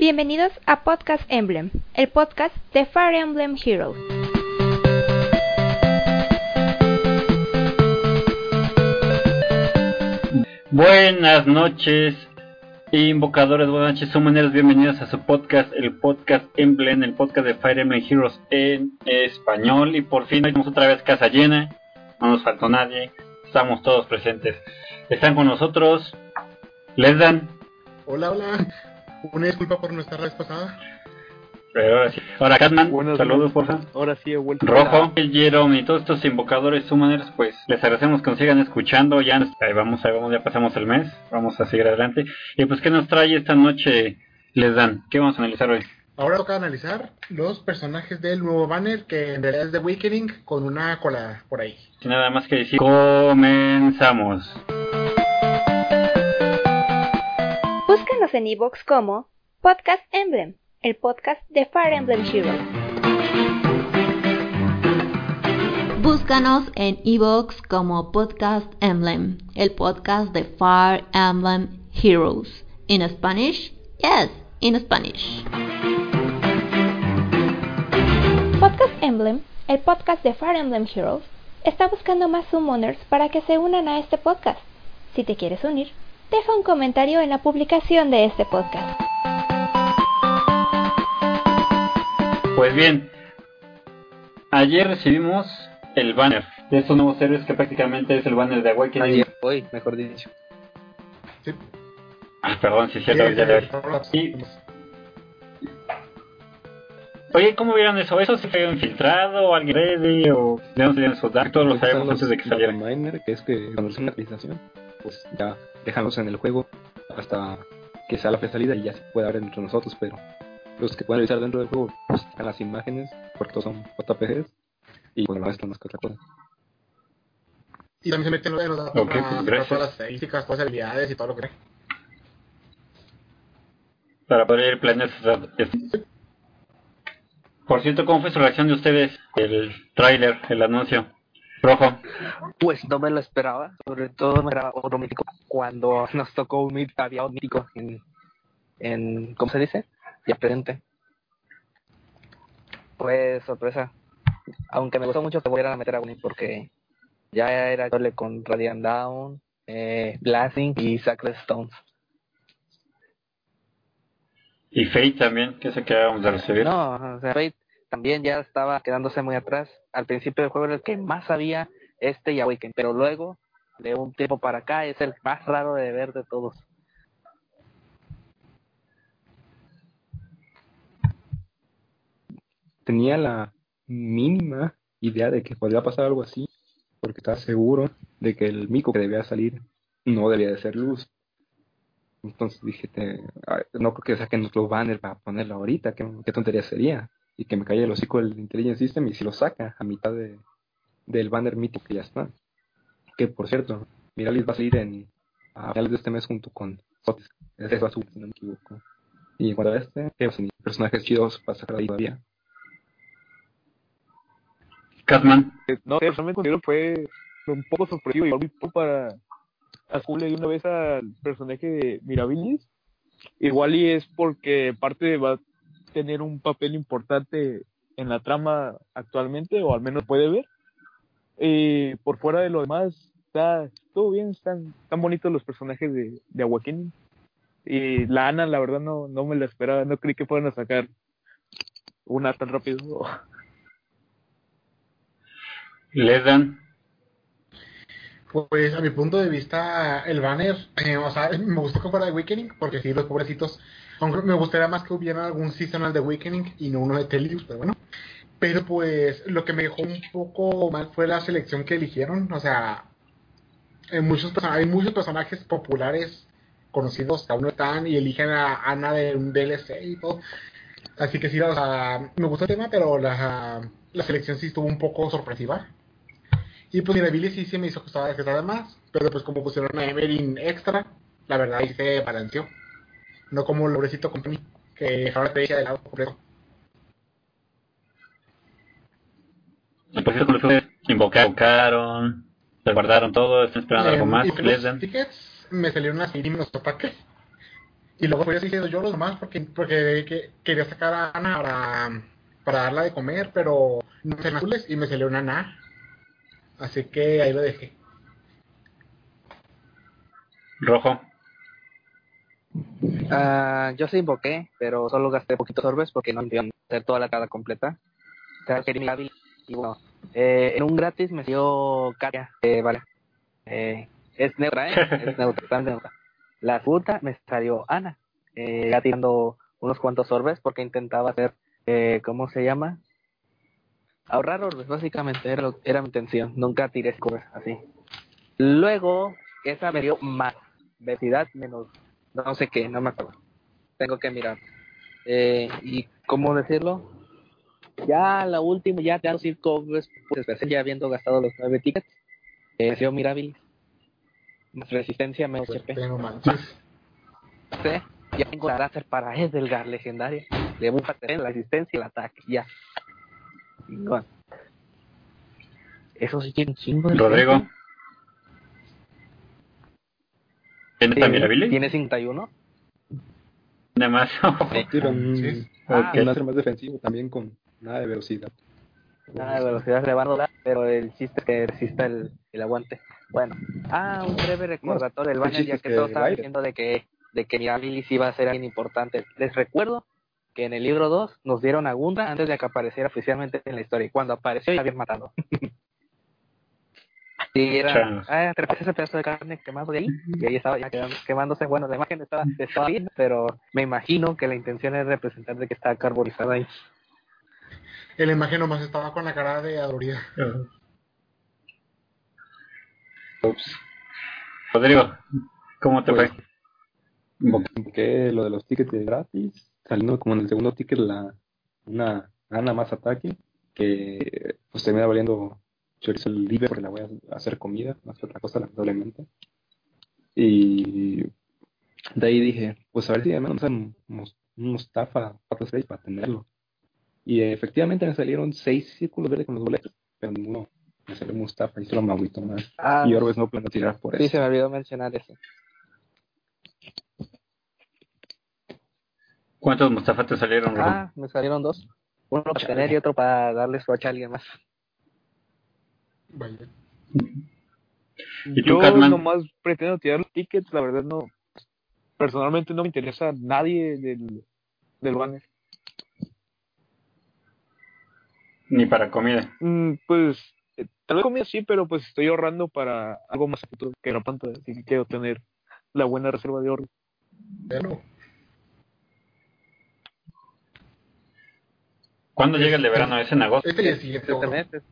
Bienvenidos a Podcast Emblem, el podcast de Fire Emblem Heroes. Buenas noches, invocadores, buenas noches, summoneros, bienvenidos a su podcast, el podcast Emblem, el podcast de Fire Emblem Heroes en español. Y por fin tenemos otra vez casa llena, no nos faltó nadie, estamos todos presentes. Están con nosotros, les dan. Hola, hola. Una disculpa por nuestra vez pasada. Pero ahora sí. Ahora, Catman, saludos, días. por favor. Ahora sí he vuelto. Rojo, el Jerome y todos estos invocadores summoners, pues les agradecemos que nos sigan escuchando. Ya ahí vamos, ahí vamos, ya pasamos el mes. Vamos a seguir adelante. Y pues, ¿qué nos trae esta noche? Les dan. ¿Qué vamos a analizar hoy? Ahora toca analizar los personajes del nuevo banner que en realidad es de Awakening con una cola por ahí. Sin nada más que decir, comenzamos. Búscanos en iVoox como Podcast Emblem, el podcast de Fire Emblem Heroes. Búscanos en iVoox como Podcast Emblem, el podcast de Fire Emblem Heroes. In Spanish? Yes, in Spanish. Podcast Emblem, el podcast de Fire Emblem Heroes, está buscando más summoners para que se unan a este podcast. Si te quieres unir, deja un comentario en la publicación de este podcast. Pues bien, ayer recibimos el banner de estos nuevos héroes que prácticamente es el banner de Awakening. Ayer, hoy, mejor dicho. Sí. Ah, perdón, ya de hoy. sí, Oye, ¿cómo vieron eso? ¿Eso se fue infiltrado o alguien ready o de dónde salieron esos datos? Todos lo sabemos antes de que salieran. Miner, que es que cuando hacen una actualización, pues ya déjanos en el juego hasta que sea la fecha de salida y ya se puede ver entre nosotros, pero los que pueden revisar dentro del juego pues, están las imágenes, porque todos son JPGs y pues no están más que otra cosa. Y también se meten en los datos Ok, para gracias. todas las estadísticas, todas las habilidades y todo lo que Para poder ir planear. Por cierto, ¿cómo fue su reacción de ustedes? El tráiler, el anuncio. Rojo. Pues no me lo esperaba, sobre todo me era otro mítico cuando nos tocó un mit- había un mítico en, en ¿cómo se dice? Ya presente. Pues sorpresa. Aunque me gustó mucho que volvieran a meter a Winnie porque ya era doble con Radiant Down, eh, Blasting y Sacred Stones. Y Fate también, que se que acabamos de recibir. No, o sea, Fate también ya estaba quedándose muy atrás. Al principio del juego era el que más sabía este y Awaken, pero luego de un tiempo para acá es el más raro de ver de todos. Tenía la mínima idea de que podría pasar algo así, porque estaba seguro de que el mico que debía salir no debía de ser luz. Entonces dije, te- no creo que saquen otro banner para ponerlo ahorita, qué, qué tontería sería. Y que me calle el hocico del Intelligence System y si lo saca a mitad de, del banner mítico que ya está. Que por cierto, Miralis va a salir en, a finales de este mes junto con Sotis. Ese va a subir, si no me equivoco. Y en cuanto a este, que pues, personajes chidos para sacar ahí todavía. Catman. Eh, No sé, realmente considero fue un poco sorpresivo y muy poco para azul de una vez al personaje de Mirabilis. Igual y es porque parte va a tener un papel importante en la trama actualmente, o al menos puede ver. Y por fuera de lo demás, está todo bien, están tan bonitos los personajes de, de Awakening. Y la Ana, la verdad, no, no me la esperaba, no creí que fueran a sacar una tan rápido. Les dan. Pues a mi punto de vista, el banner, eh, o sea, me gustó que fuera de Awakening, porque sí, los pobrecitos, aunque me gustaría más que hubiera algún seasonal de Awakening y no uno de Telius, pero bueno. Pero pues lo que me dejó un poco mal fue la selección que eligieron, o sea, hay muchos personajes populares conocidos que aún no están y eligen a Ana de un DLC y todo. Así que sí, me gustó el tema, pero la, selección sí estuvo un poco sorpresiva. Y pues mira, Billy sí se me hizo que estaba que estaba más, pero pues como pusieron a Emerin extra, la verdad ahí se balanceó. No como el pobrecito Company, que ahora te echa de lado completo. Y por cierto, invocaron, se guardaron todo, están esperando algo Em, más. y los tickets me salieron así y me los. Y luego fui diciendo yo los demás porque, porque que- quería sacar a Ana para, para darla de comer, pero no se azules y me salió una Ana. Así que ahí lo dejé. Rojo. Ah, yo sí invoqué, pero solo gasté poquitos orbes porque no a hacer toda la cara completa. Y bueno, eh, en un gratis me dio Katia. Eh, vale. Eh, es neutra, ¿eh? Es neutra, tan neutra. La puta me salió Ana. Eh, ya tirando unos cuantos orbes porque intentaba hacer, eh, ¿cómo se llama? Ahorrar orbes, básicamente, era, lo- era mi intención. Nunca tiré orbes así. Luego, esa me dio más. Velocidad menos no sé qué, no me acuerdo. Tengo que mirar. Eh, y cómo decirlo, ya la última, ya orbes, pues especial, ya habiendo gastado los nueve tickets, eh, sido Mirabilis. Más resistencia, menos HP. No manches. Sí, ya tengo la láser para Edelgar legendaria. Le bufa la resistencia y el ataque, ya. Chingón. Eso sí tiene un chingo de Rodrigo. gente. ¿Tienes Sí, también Mirabilis? ¿Tiene 51? Nada más. Sí. Ah, un láser más defensivo también con nada de velocidad. Nada de velocidad le van a dar, pero el chiste es que resista el, el aguante. Bueno, ah, un breve recordatorio del el banner, ya que que todos estaban diciendo de que, de que Mirabilis iba a ser alguien importante. Les recuerdo que en el libro 2 nos dieron a Gundra antes de que apareciera oficialmente en la historia. Y cuando apareció ya habían matado. Y era, ah, ese pedazo de carne quemado de ahí, y ahí estaba ya quemándose. Bueno, la imagen estaba, estaba bien, pero me imagino que la intención es representar de que estaba carbonizada ahí. En la imagen nomás estaba con la cara de adorida. Ups. Rodrigo, ¿cómo te Pues, fue? Invoqué lo de los tickets de gratis, saliendo como en el segundo ticket la una Ana más ataque, que pues termina valiendo chorizo libre porque la voy a hacer comida, más que otra cosa, lamentablemente. Y de ahí dije, pues a ver si al menos un, mus- un Mustafa 4-6 para tenerlo. Y eh, efectivamente me salieron seis círculos verdes con los boletos, pero ninguno me salió Mustafa y solo me agüito más. Ah, Y Orbes no planeo tirar por sí, eso. se me olvidó mencionar eso. ¿Cuántos Mustafa te salieron? Ah, me salieron dos. Uno para tener y otro para darle swatch a alguien más. Vaya. ¿Y tú, Yo Catman? nomás pretendo tirar los tickets, la verdad no. Personalmente no me interesa nadie del, del banner. Ni para comida. Mm, pues, eh, tal vez comida sí, pero pues estoy ahorrando para algo más a futuro que la pantalla, así que quiero tener la buena reserva de oro. Bueno, ¿Cuándo llega el de verano? ¿Es en agosto? este el siguiente. Este mes es,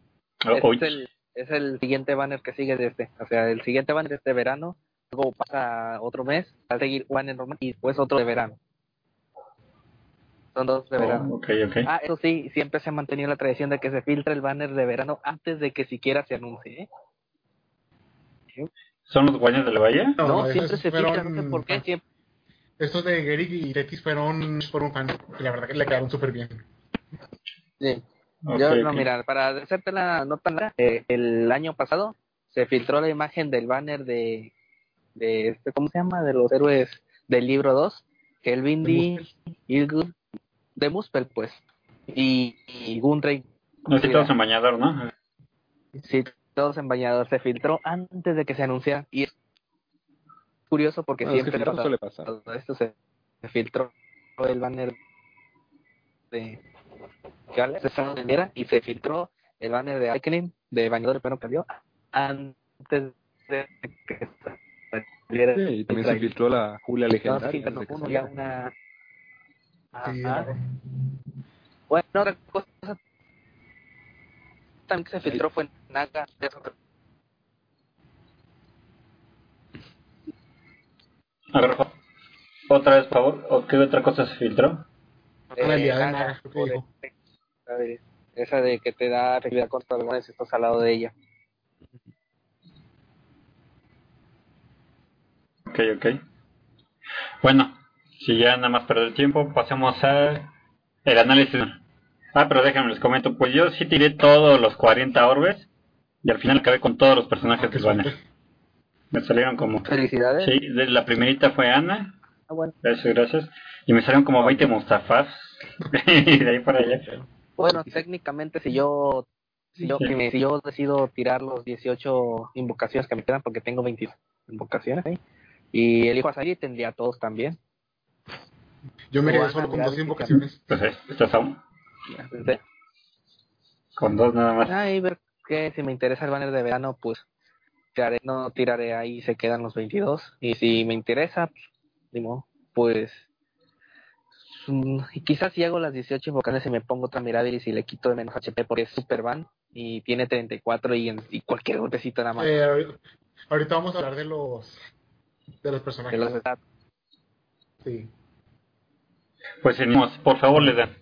Oh, es uy. el, es el siguiente banner que sigue de este. O sea, el siguiente banner es de verano, luego pasa otro mes, va a seguir banner normal y después otro de verano. Son dos de Oh, verano. ok, ok. Ah, eso sí, siempre se ha mantenido la tradición de que se filtre el banner de verano antes de que siquiera se anuncie. ¿eh? ¿Son los guaños del Valle? No, No, esos siempre se filtra, fueron- no sé por qué, siempre. Estos de Gerick y Tetis fueron por un fan. Y la verdad que le quedaron súper bien. Sí. Yo, no, ok. mira, para hacerte la nota larga, eh, el año pasado se filtró la imagen del banner de, de este, ¿cómo se llama? De los héroes del libro 2, Helvindi, Ilgud, de Muspel, pues, y, y Gundray. No, sí, todos en bañador, ¿no? Sí, todos en bañador. Se filtró antes de que se anunciara. Y es curioso porque es que siempre filtrar pasa suele pasar. todo esto se, se filtró el banner de estaba en Viera y se filtró el banner de Awakening de bañador de perro cambió antes de que saliera Sí, y también se filtró la Julia No, legendaria. de uno, ya una Sí. Bueno, otra cosa también que se filtró fue Naga. que- A ver. Otra vez, por favor. ¿O qué otra cosa se filtró? eh, de Naga, Naga, dijo. Esa de que te da efectividad contra dragones si estás al lado de ella. Ok, ok. Bueno, si ya nada más perder el tiempo, pasemos a el análisis. Ah, pero déjenme les comento. Pues yo sí tiré todos los 40 orbes y al final acabé con todos los personajes del banner. Me salieron como... Felicidades. Sí, de la primerita fue Ana, Ah, bueno. Gracias, gracias. Y me salieron como 20 Mustafas. y de ahí para allá. Bueno, técnicamente si yo si yo, Sí. si me- si yo decido tirar los 18 invocaciones que me quedan, porque tengo 20 invocaciones ahí, y elijo a Sagi, tendría todos también. Yo me quedé solo con dos invocaciones. Pues eh, estás aún con dos nada más. ahí ver que si me interesa el banner de verano, pues tiraré, no tiraré ahí, se quedan los 22. Y si me interesa, pues, pues y quizás si hago las 18 invocaciones y me pongo otra Mirabilis y le quito de menos HP porque es super van y tiene 34 y, en- y cualquier golpecito nada más. Eh, ahor- ahorita vamos a hablar de los de los de personajes. los stats. Sí. Pues seguimos. Por favor, le dan.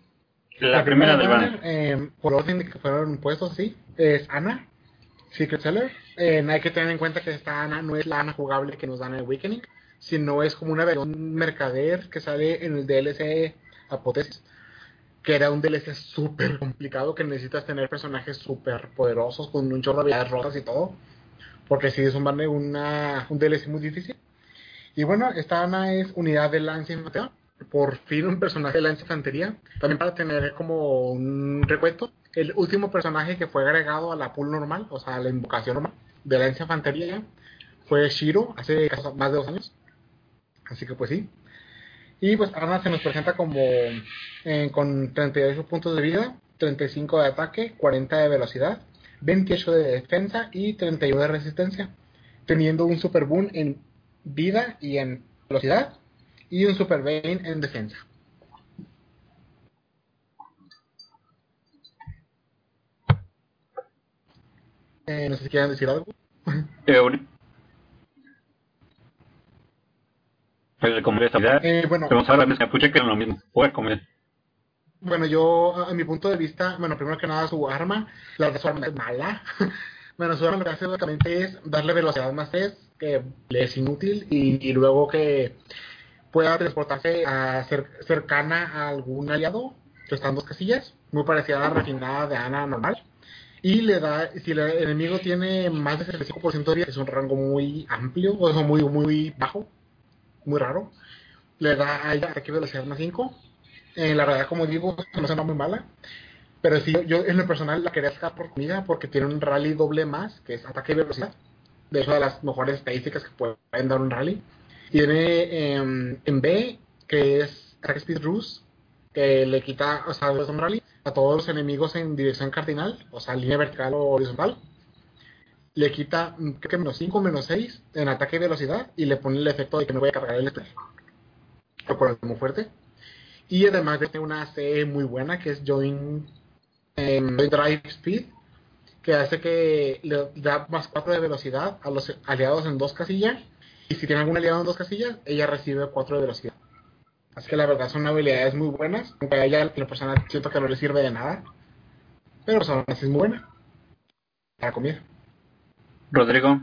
La, primera del banner. eh, por orden de que fueron puestos, sí, es Ana, Secret Seller. Eh, hay que tener en cuenta que esta Ana no es la Ana jugable que nos dan en Awakening, sino es como una versión mercader que sale en el DLC Apotesis, que era un DLC súper complicado que necesitas tener personajes súper poderosos con un chorro de habilidades rotas y todo, porque sí es un, una, un DLC muy difícil. Y bueno, esta Ana es unidad de Lance Infantería. Por fin un personaje de Lance Infantería. También para tener como un recuento. El último personaje que fue agregado a la pool normal, o sea, a la invocación normal de Lance Infantería, fue Shiro hace más de dos años. Así que pues sí. Y pues Ana se nos presenta como eh, con 38 puntos de vida, 35 de ataque, 40 de velocidad, 28 de defensa y 31 de resistencia. Teniendo un super boom en vida y en velocidad y un super Bane en defensa. Eh, no sé si quieren decir algo. Pues de comer esta unidad. Eh, bueno, Vamos a hablar de capuche que es lo mismo. Comer. bueno, yo, a mi punto de vista, bueno, primero que nada, su arma, la de su arma es mala. bueno, su arma lo que hace básicamente es darle velocidad más 3, que le es inútil, y, y luego que pueda transportarse a cer- cercana a algún aliado, que está en dos casillas, muy parecida a la refinada de Ana normal. Y le da, si el enemigo tiene más de 65% de vida, es un rango muy amplio, o sea, muy, muy bajo, muy raro. Le da a ella ataque de velocidad más 5. Eh, la verdad, como digo, no suena muy mala. Pero sí, yo en lo personal la quería sacar por comida porque tiene un rally doble más, que es ataque y velocidad. De hecho, de las mejores estadísticas que pueden dar un rally. Tiene em, en B, que es Attack Speed Ruse, que le quita, o sea, un rally a todos los enemigos en dirección cardinal, o sea, línea vertical o horizontal. Le quita, mm, menos 5, menos 6 en ataque y velocidad y le pone el efecto de que no voy a cargar el spell. Lo cual es muy fuerte. Y además tiene una C muy buena que es Join, Join Drive Speed, que hace que le da más 4 de velocidad a los aliados en dos casillas. Y si tiene algún aliado en dos casillas, ella recibe 4 de velocidad. Así que la verdad son habilidades muy buenas. Aunque a ella, en lo personal, siento que no le sirve de nada. Pero aún así es muy buena. Para comida. Rodrigo.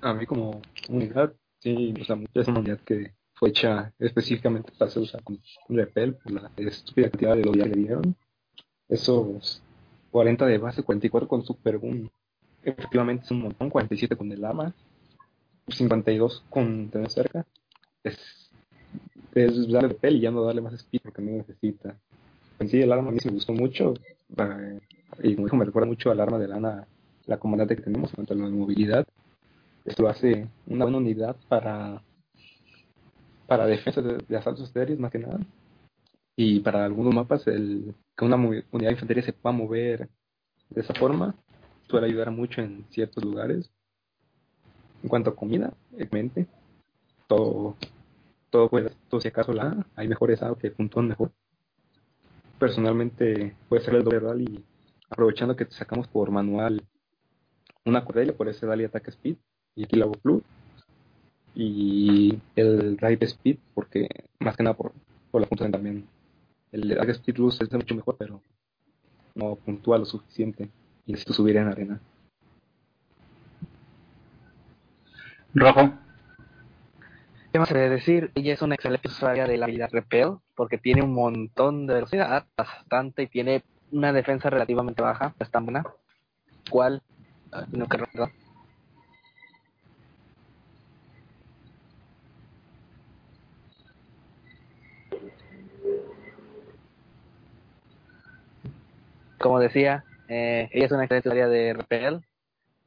A mí como unidad, sí, o sea, es una unidad que fue hecha específicamente para ser usada como repel por la estúpida cantidad de loyal que le dieron. Esos 40 de base, 44 con super boom. Efectivamente es un montón, 47 con el ama, 52 con tener cerca. Es, es darle repel y ya no darle más speed porque no necesita. En sí, el arma a mí sí me gustó mucho. eh, y como me recuerda mucho al arma de lana, la comandante que tenemos en cuanto a la movilidad. Esto lo hace una buena unidad para para defensa de, de asaltos aéreos más que nada. Y para algunos mapas, el que una unidad de infantería se pueda mover de esa forma suele ayudar mucho en ciertos lugares. En cuanto a comida, obviamente, todo, todo puede, todo si acaso la hay mejores A que puntúan mejor. Personalmente puede ser el doble rally, aprovechando que sacamos por manual una Cordelia por ese Dali Attack Speed y aquí la Plus y el Ride Speed porque más que nada por, por la puntuación también el Attack Speed Plus es mucho mejor pero no puntúa lo suficiente y necesito subir en arena Rojo. ¿Qué más se debe decir? Ella es una excelente usuaria de la habilidad Repel porque tiene un montón de velocidad, bastante, y tiene una defensa relativamente baja, es tan buena. ¿Cuál? no Como decía, eh, ella es una excelente área de repel,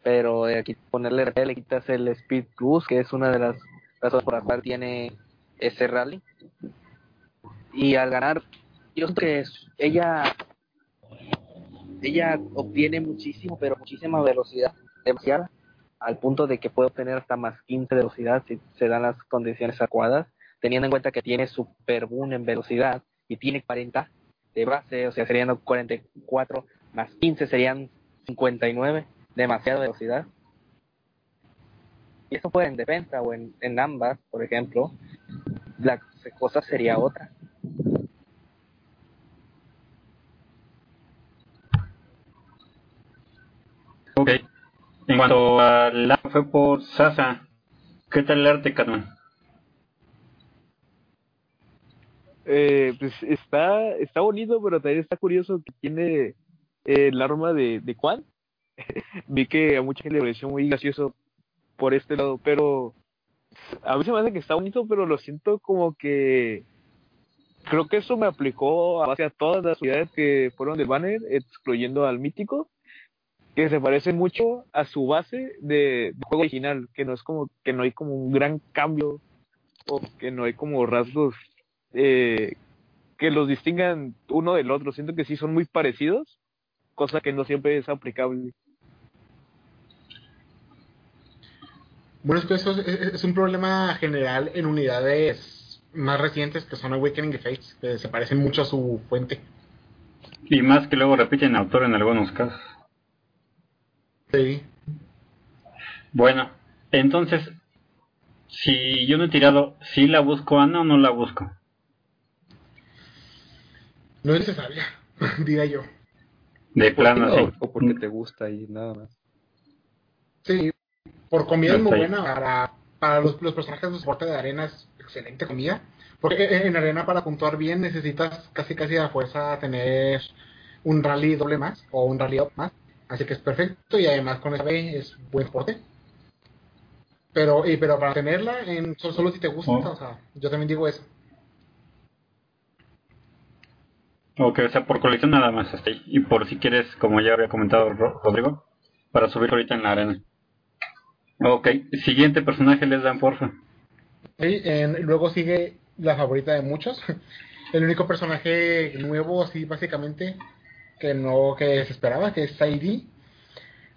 pero eh, aquí ponerle repel le quitas el speed plus, que es una de las razones por las cuales tiene ese rally. Y al ganar, yo creo que ella ella obtiene muchísimo, pero muchísima velocidad, demasiada, al punto de que puede obtener hasta más 15 de velocidad si se dan las condiciones adecuadas, teniendo en cuenta que tiene super boom en velocidad y tiene 40 de base, o sea, serían 44 más 15 serían 59, demasiada velocidad. Y eso fue en defensa o en, en ambas, por ejemplo, la cosa sería otra. Ok. En cuanto al arte fue por Sasa. ¿Qué tal el arte, Catman? Eh, pues está, está bonito, pero también está curioso que tiene eh, el arma de, de Quan. Vi que a mucha gente le pareció muy gracioso por este lado, pero a mí se me hace que está bonito, pero lo siento como que creo que eso me aplicó a base a todas las unidades que fueron del banner, excluyendo al mítico, que se parece mucho a su base de, de juego original, que no es como que no hay como un gran cambio o que no hay como rasgos eh, que los distingan uno del otro. Siento que sí son muy parecidos, cosa que no siempre es aplicable. Bueno, es que eso es, es- es un problema general en unidades más recientes que son Awakening y Fates, que se parecen mucho a su fuente. Y más que luego repiten autor en algunos casos. Sí. Bueno, entonces, si yo no he tirado, ¿sí la busco Ana o no la busco? No es necesaria, diría yo. De plano, o, sí. o porque te gusta y nada más. Sí, por comida es muy buena. Para, para los, los personajes de soporte de arena es excelente comida. Porque en en arena para puntuar bien necesitas casi casi a fuerza tener un rally doble más o un rally up más. Así que es perfecto y además con esa B es buen soporte. Pero, y, pero para tenerla en solo, solo si te gusta, Oh. o sea, yo también digo eso. Ok, o sea, por colección nada más hasta ahí. Y por si quieres, como ya había comentado Ro- Rodrigo, para subir ahorita en la arena. Ok, siguiente personaje les dan porfa. Sí, en- luego sigue la favorita de muchos. El único personaje nuevo, así básicamente, que no que se esperaba, que es Saidi,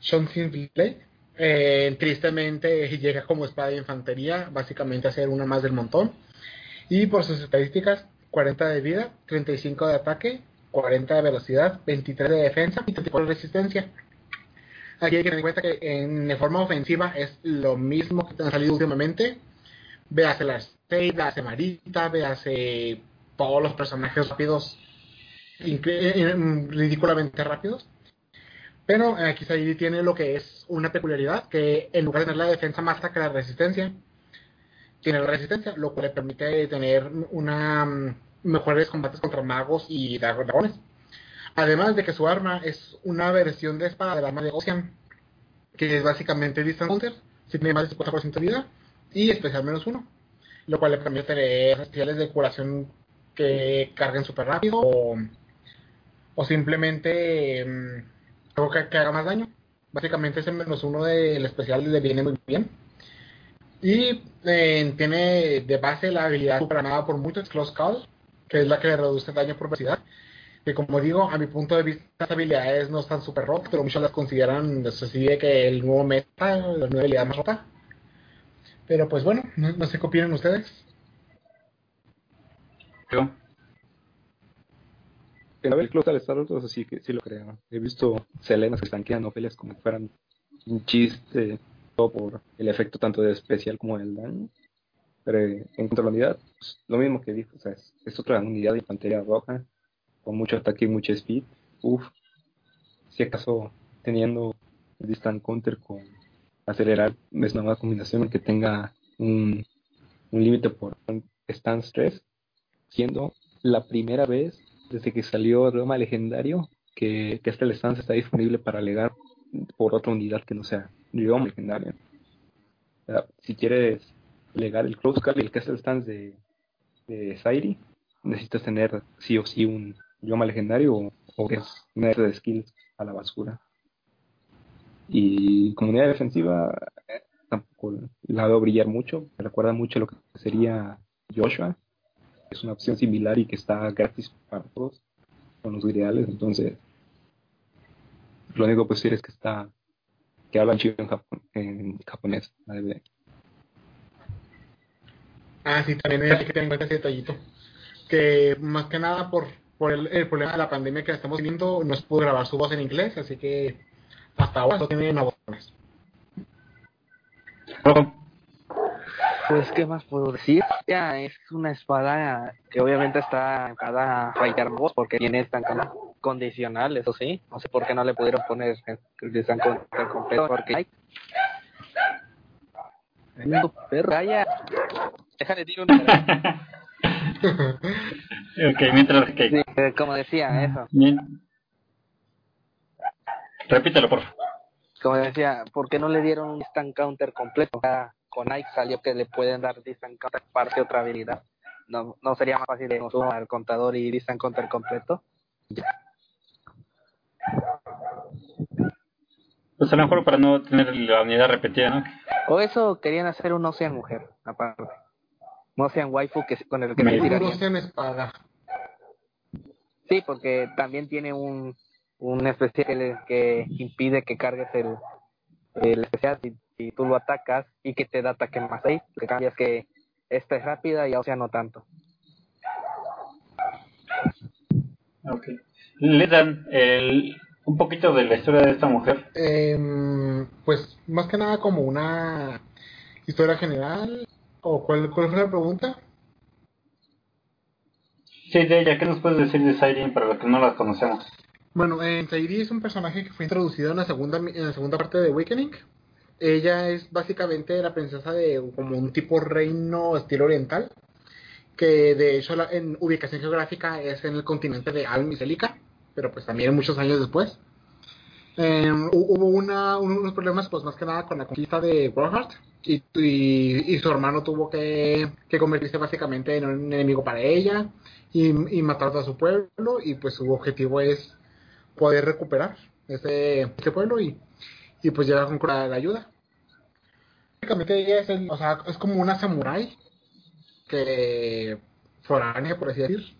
Sean Blade. Eh, tristemente llega como espada de infantería, básicamente a ser una más del montón. Y por sus estadísticas, 40 de vida, 35 de ataque, 40 de velocidad, 23 de defensa y 34 de resistencia. Aquí hay que tener en cuenta que en forma ofensiva es lo mismo que te han salido últimamente. Véase la State, véase Marita, véase todos los personajes rápidos, ridículamente rápidos. Pero aquí Saidi tiene lo que es una peculiaridad, que en lugar de tener la defensa más alta que la resistencia, tiene la resistencia, lo cual le permite tener una mm, mejores combates contra magos y dra- dragones. Además de que su arma es una versión de espada del arma de Ocean, que es básicamente Distant Counter, si tiene más de 50% de vida, y especial menos uno, lo cual le permite tener especiales de curación que carguen súper rápido, o, o simplemente mm, algo que, que haga más daño. Básicamente ese menos uno del especial le viene muy bien. Y eh, tiene de base la habilidad programada por muchos Close Call, que es la que le reduce daño por velocidad. Que como digo, a mi punto de vista, las habilidades no están super rotas, pero muchos las consideran así de que el nuevo meta, la nueva habilidad más rota. Pero pues bueno, no, no sé qué opinan ustedes. Digo, El haber close al estar roto, eso sí, que sí lo creo. He visto Selenas que estanquean novelas como si fueran un chiste, todo por el efecto tanto de especial como del daño. Pero eh, en cuanto a la unidad, pues, lo mismo que dijo, o sea, es, otra unidad de infantería roja, con mucho ataque y mucho speed. Uf, si acaso teniendo distant counter con acelerar, es una nueva combinación que tenga un, un límite por stance 3, siendo la primera vez desde que salió Roma Legendario que, que este stance está disponible para legar por otra unidad que no sea Roma Legendario. Si quieres legar el Close Call y el Castle Stance de, de Sairi, necesitas tener sí o sí un idioma legendario o, o es una de skills a la basura. Y comunidad defensiva eh, tampoco la veo brillar mucho, me recuerda mucho lo que sería Joshua, es una opción similar y que está gratis para todos, con los ideales, entonces lo único que puedo decir es que está que hablan chido en, Japón, en japonés, la DVD. Ah, sí, también hay que tener en cuenta ese detallito. Que más que nada por, por el, el problema de la pandemia que estamos teniendo, no se pudo grabar su voz en inglés, así que hasta ahora no tiene una voz. Pues, ¿qué más puedo decir? Ya, es una espada que obviamente está cada fighter voz porque tiene tan condicional, eso sí. No sé por qué no le pudieron poner el design completo, porque hay... Mundo perro, calla. Déjale tiro una. ok, mientras que... Sí, eh, como decía, eso. Bien. Repítelo, por favor. Como decía, ¿por qué no le dieron un instant counter completo? Con Ike salió que le pueden dar instant counter parte otra habilidad. No, no sería más fácil de sumar al contador y instant counter completo. Pues a lo mejor para no tener la unidad repetida, ¿no? O eso querían hacer un Ocean mujer, aparte. Un Ocean waifu que, con el que Me- Un. Ocean espada. Sí, porque también tiene un, un especial que, que impide que cargues el, el especial si, si tú lo atacas y que te da ataque más 6. Que cambias que esta es rápida y Ocean no tanto. Ok. Le dan el, un poquito de la historia de esta mujer. Em, pues más que nada como una historia general. ¿O cuál, cuál fue la pregunta? Sí, de ella, ¿qué nos puedes decir de Siren para los que no la conocemos? Bueno, en Sairi es un personaje que fue introducido en la segunda en la segunda parte de Awakening. Ella es básicamente la princesa de como un tipo reino estilo oriental, que de hecho la, en ubicación geográfica es en el continente de Alm y Celica, pero pues también muchos años después. Hu- hubo una, unos problemas pues más que nada con la conquista de Warheart y, y, y su hermano tuvo que, que convertirse básicamente en un enemigo para ella y, y matar a su pueblo y pues su objetivo es poder recuperar ese, ese pueblo y, y pues llegar con la, la ayuda. Básicamente ella es, el, o sea, es como una samurái que foránea, por así decir,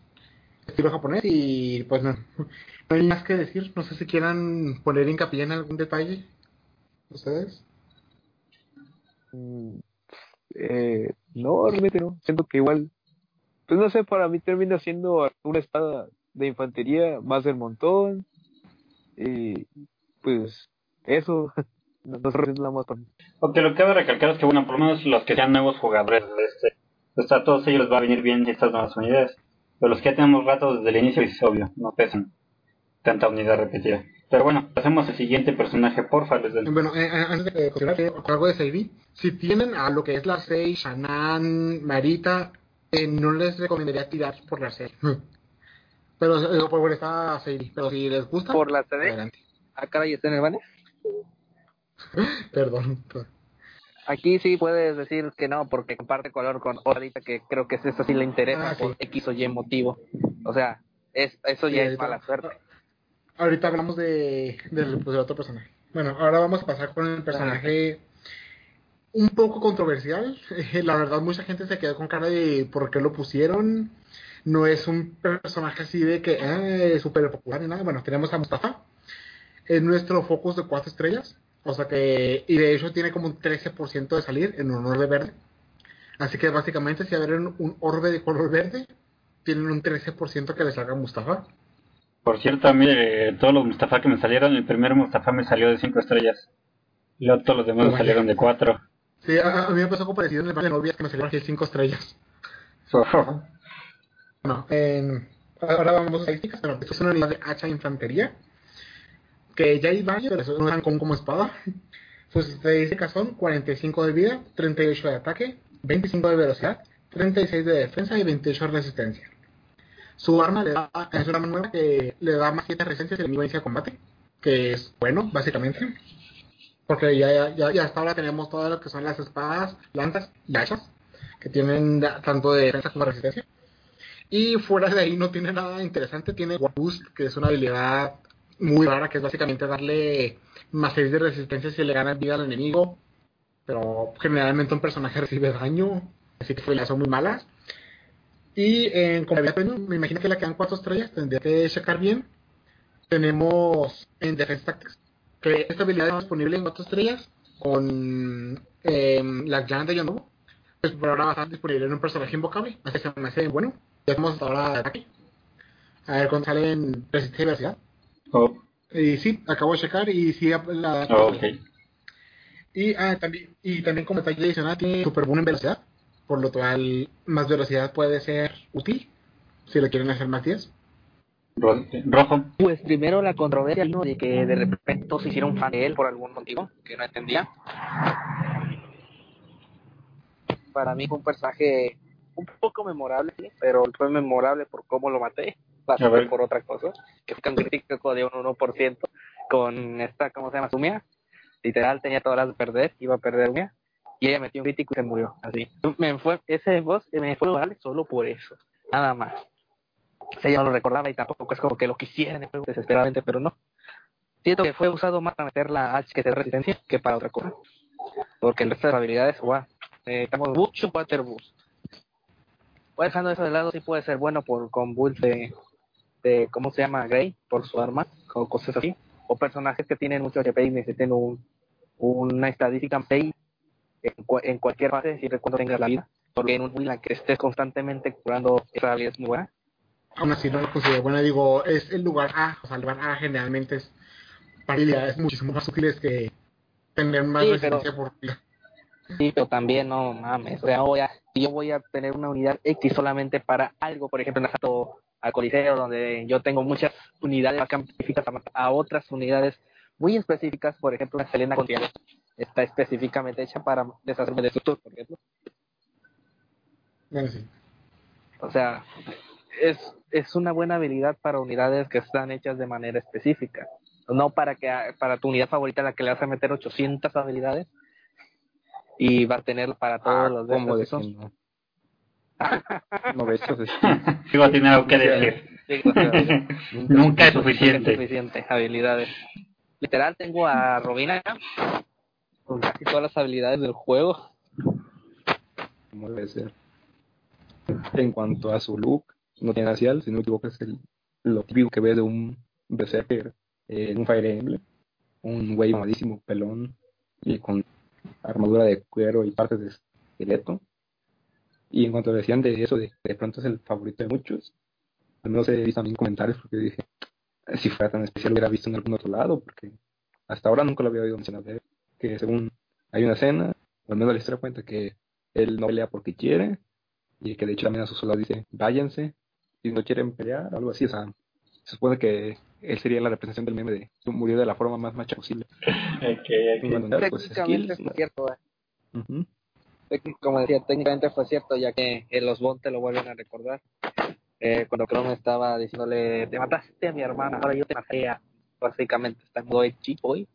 estilo japonés y pues no, no hay más que decir. No sé si quieran poner hincapié en algún detalle ustedes. Mm, eh, no, realmente no. Siento que igual, pues no sé, para mí termina siendo una espada de infantería más del montón. Y pues eso, no, no sé, es la más para mí. Aunque lo que cabe recalcar es que, bueno, por lo menos los que sean nuevos jugadores de este, pues a todos ellos les va a venir bien estas nuevas unidades. Pero los que ya tenemos rato desde el inicio, es obvio, no pesan tanta unidad repetida. Pero bueno, pasemos al siguiente personaje, porfa, les den. Bueno, eh, eh, antes de continuar eh, con algo de Sadie, si tienen a lo que es la 6, Shannon, Marita, eh, no les recomendaría tirar por la 6. Pero eh, por por esta Sadie, pero si les gusta, Por la CD. adelante. Ah, caray, está en el banner. Perdón. Aquí sí puedes decir que no, porque comparte color con ahorita que creo que eso sí le interesa Ah, sí. por X o Y motivo. O sea, es, eso Sí, ya es mala suerte. Ahorita hablamos de, del pues, del otro personaje. Bueno, ahora vamos a pasar con el personaje un poco controversial. La verdad, mucha gente se quedó con cara de por qué lo pusieron. No es un personaje así de que eh, es súper popular ni nada. Bueno, tenemos a Mustafa. Es nuestro focus de cuatro estrellas. O sea que, y de hecho tiene como un 13% de salir en un orbe verde. Así que básicamente, si abren un orbe de color verde, tienen un 13% que le salga Mustafa. Por cierto, a mí de todos los Mustafa que me salieron, el primer Mustafa me salió de 5 estrellas. Y luego todos los demás me salieron de 4. Sí, a, a mí me pasó como parecido en el de novias que me salieron aquí 5 estrellas. Bueno, en- ahora vamos a estadísticas. Bueno, esto es una unidad de hacha de infantería. Que ya hay varios, pero eso no dan con como espada. Sus estadísticas son 45 de vida, 38 de ataque, 25 de velocidad, 36 de defensa y 28 de resistencia. Su arma le da, es una arma nueva que le da más 7 resistencia si el enemigo inicia combate. Que es bueno, básicamente. Porque ya, ya, ya hasta ahora tenemos todo lo que son las espadas, lanzas y hachas. Que tienen tanto de defensa como de resistencia. Y fuera de ahí no tiene nada interesante. Tiene Boost, que es una habilidad muy rara, que es básicamente darle más 6 de resistencia si le gana vida al enemigo. Pero generalmente un personaje recibe daño, así que las son muy malas. Y en premium, me imagino que le quedan 4 estrellas, tendría que checar bien. Tenemos en Defense Tactics, que esta habilidad está disponible en 4 estrellas con eh, la Jan de Yonobu. Pues por ahora va a estar disponible en un personaje invocable, así que se me hace bueno. Ya tenemos hasta ahora de ataque. A ver cuando sale en resistencia y velocidad. Oh, Y sí, acabo de checar y sí la... oh, ok. Y, ah, también, y también como detalle adicional tiene super boom en velocidad, por lo cual más velocidad puede ser útil si lo quieren hacer más 10. Ro- Rojo. Pues primero la controversia ¿no? de que de repente todos se hicieron fan de él por algún motivo que no entendía. Para mí fue un personaje un poco memorable, sí, pero fue memorable por cómo lo maté, que por otra cosa, que fue tan crítico de un 1% con esta, ¿cómo se llama? Sumia. Literal tenía todas las de perder, iba a perder Sumia, y ella metió un crítico y se murió, así. Me fue, ese boss me fue memorable solo por eso, nada más. O sea, yo no lo recordaba y tampoco es como que lo quisiera en el juego desesperadamente, pero no. Siento que fue usado más para meter la H que de resistencia que para otra cosa. Porque el resto de las habilidades, wow, necesitamos mucho water boost. Voy dejando eso de lado, sí puede ser bueno por con builds de, de, ¿cómo se llama? Grey, por su arma, o cosas así. O personajes que tienen mucho HP y necesiten un, una estadística 6 en, en cualquier fase, siempre cuando tengas la vida. Porque en un build en la que estés constantemente curando esa habilidad es muy buena. Aún así no lo considero bueno, digo, es el lugar A, o sea, el lugar A generalmente es para habilidades muchísimo más útiles que tener más Sí, resistencia por Sí, pero también no mames. O sea, voy a, yo voy a tener una unidad X solamente para algo, por ejemplo, en asalto al Coliseo, donde yo tengo muchas unidades más específicas a, otras unidades muy específicas, por ejemplo, una Selena Gontier está específicamente hecha para deshacerme de su tour, por ejemplo. Sí. O sea, es, es una buena habilidad para unidades que están hechas de manera específica. No para que para tu unidad favorita la que le vas a meter 800 habilidades y va a tener para todos Ah, los de ¿cómo estos. de que no? Digo, tiene algo que decir. Sí, o sea, Nunca es es suficiente. suficiente habilidades. Literal tengo a Robina con casi todas las habilidades del juego. como debe ser. En cuanto a su look, no tiene racial, si no me equivoco, es el, lo típico que ves de un berserker eh, en un Fire Emblem. Un güey mamadísimo, pelón, y con armadura de cuero y partes de esqueleto. Y en cuanto decían de eso, de de pronto es el favorito de muchos, al menos he visto también comentarios porque dije, si fuera tan especial lo hubiera visto en algún otro lado, porque hasta ahora nunca lo había oído mencionar de él. Que según hay una escena, al menos la historia cuenta que él no pelea porque quiere, y que de hecho también a sus soldados dice, váyanse, si no quieren pelear, algo así, o sea, se supone que él sería la representación del meme de murió de la forma más macha posible. Ok, Y ok. cuando anda, pues, skills, cierto, eh. ujú. Técnic- como decía, técnicamente fue cierto, ya que en los Bond te lo vuelven a recordar. Eh, cuando Chrome estaba diciéndole, te mataste a mi hermana, ahora yo te maté a... Básicamente está en modo chip hoy.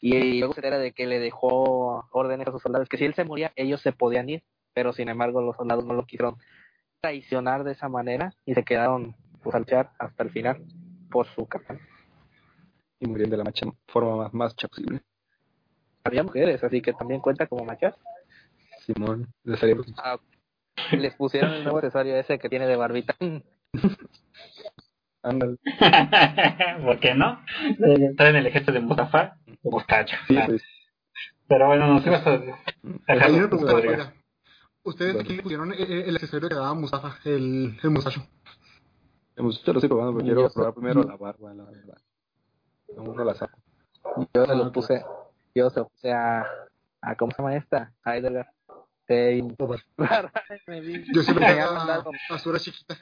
Y luego se entera de que le dejó órdenes a sus soldados, que si él se moría, ellos se podían ir, pero sin embargo los soldados no lo quisieron traicionar de esa manera y se quedaron pues, a luchar hasta el final por su capitán. y murió de la macha forma más macha posible. Había mujeres, así que también cuenta como machas. Simón, de. Ah, les pusieron el nuevo accesorio ese que tiene de barbita. Ándale. ¿Por qué no? Traen el ejército de Mustafa de mostacho. Sí, Ah, pues, Pero bueno, nos ibas a dejar rápida. ¿Ustedes Bueno. quién le pusieron el, el accesorio que daba Mustafa, el, el mustacho? hemos yo lo estoy probando, pero quiero probar primero la barba, la verdad. Aún no la saco. Yo se Ah, lo puse, yo se lo puse a, a ¿cómo se llama esta? A. Vi- Yo siempre tengo había mandado- a, a Sura chiquita.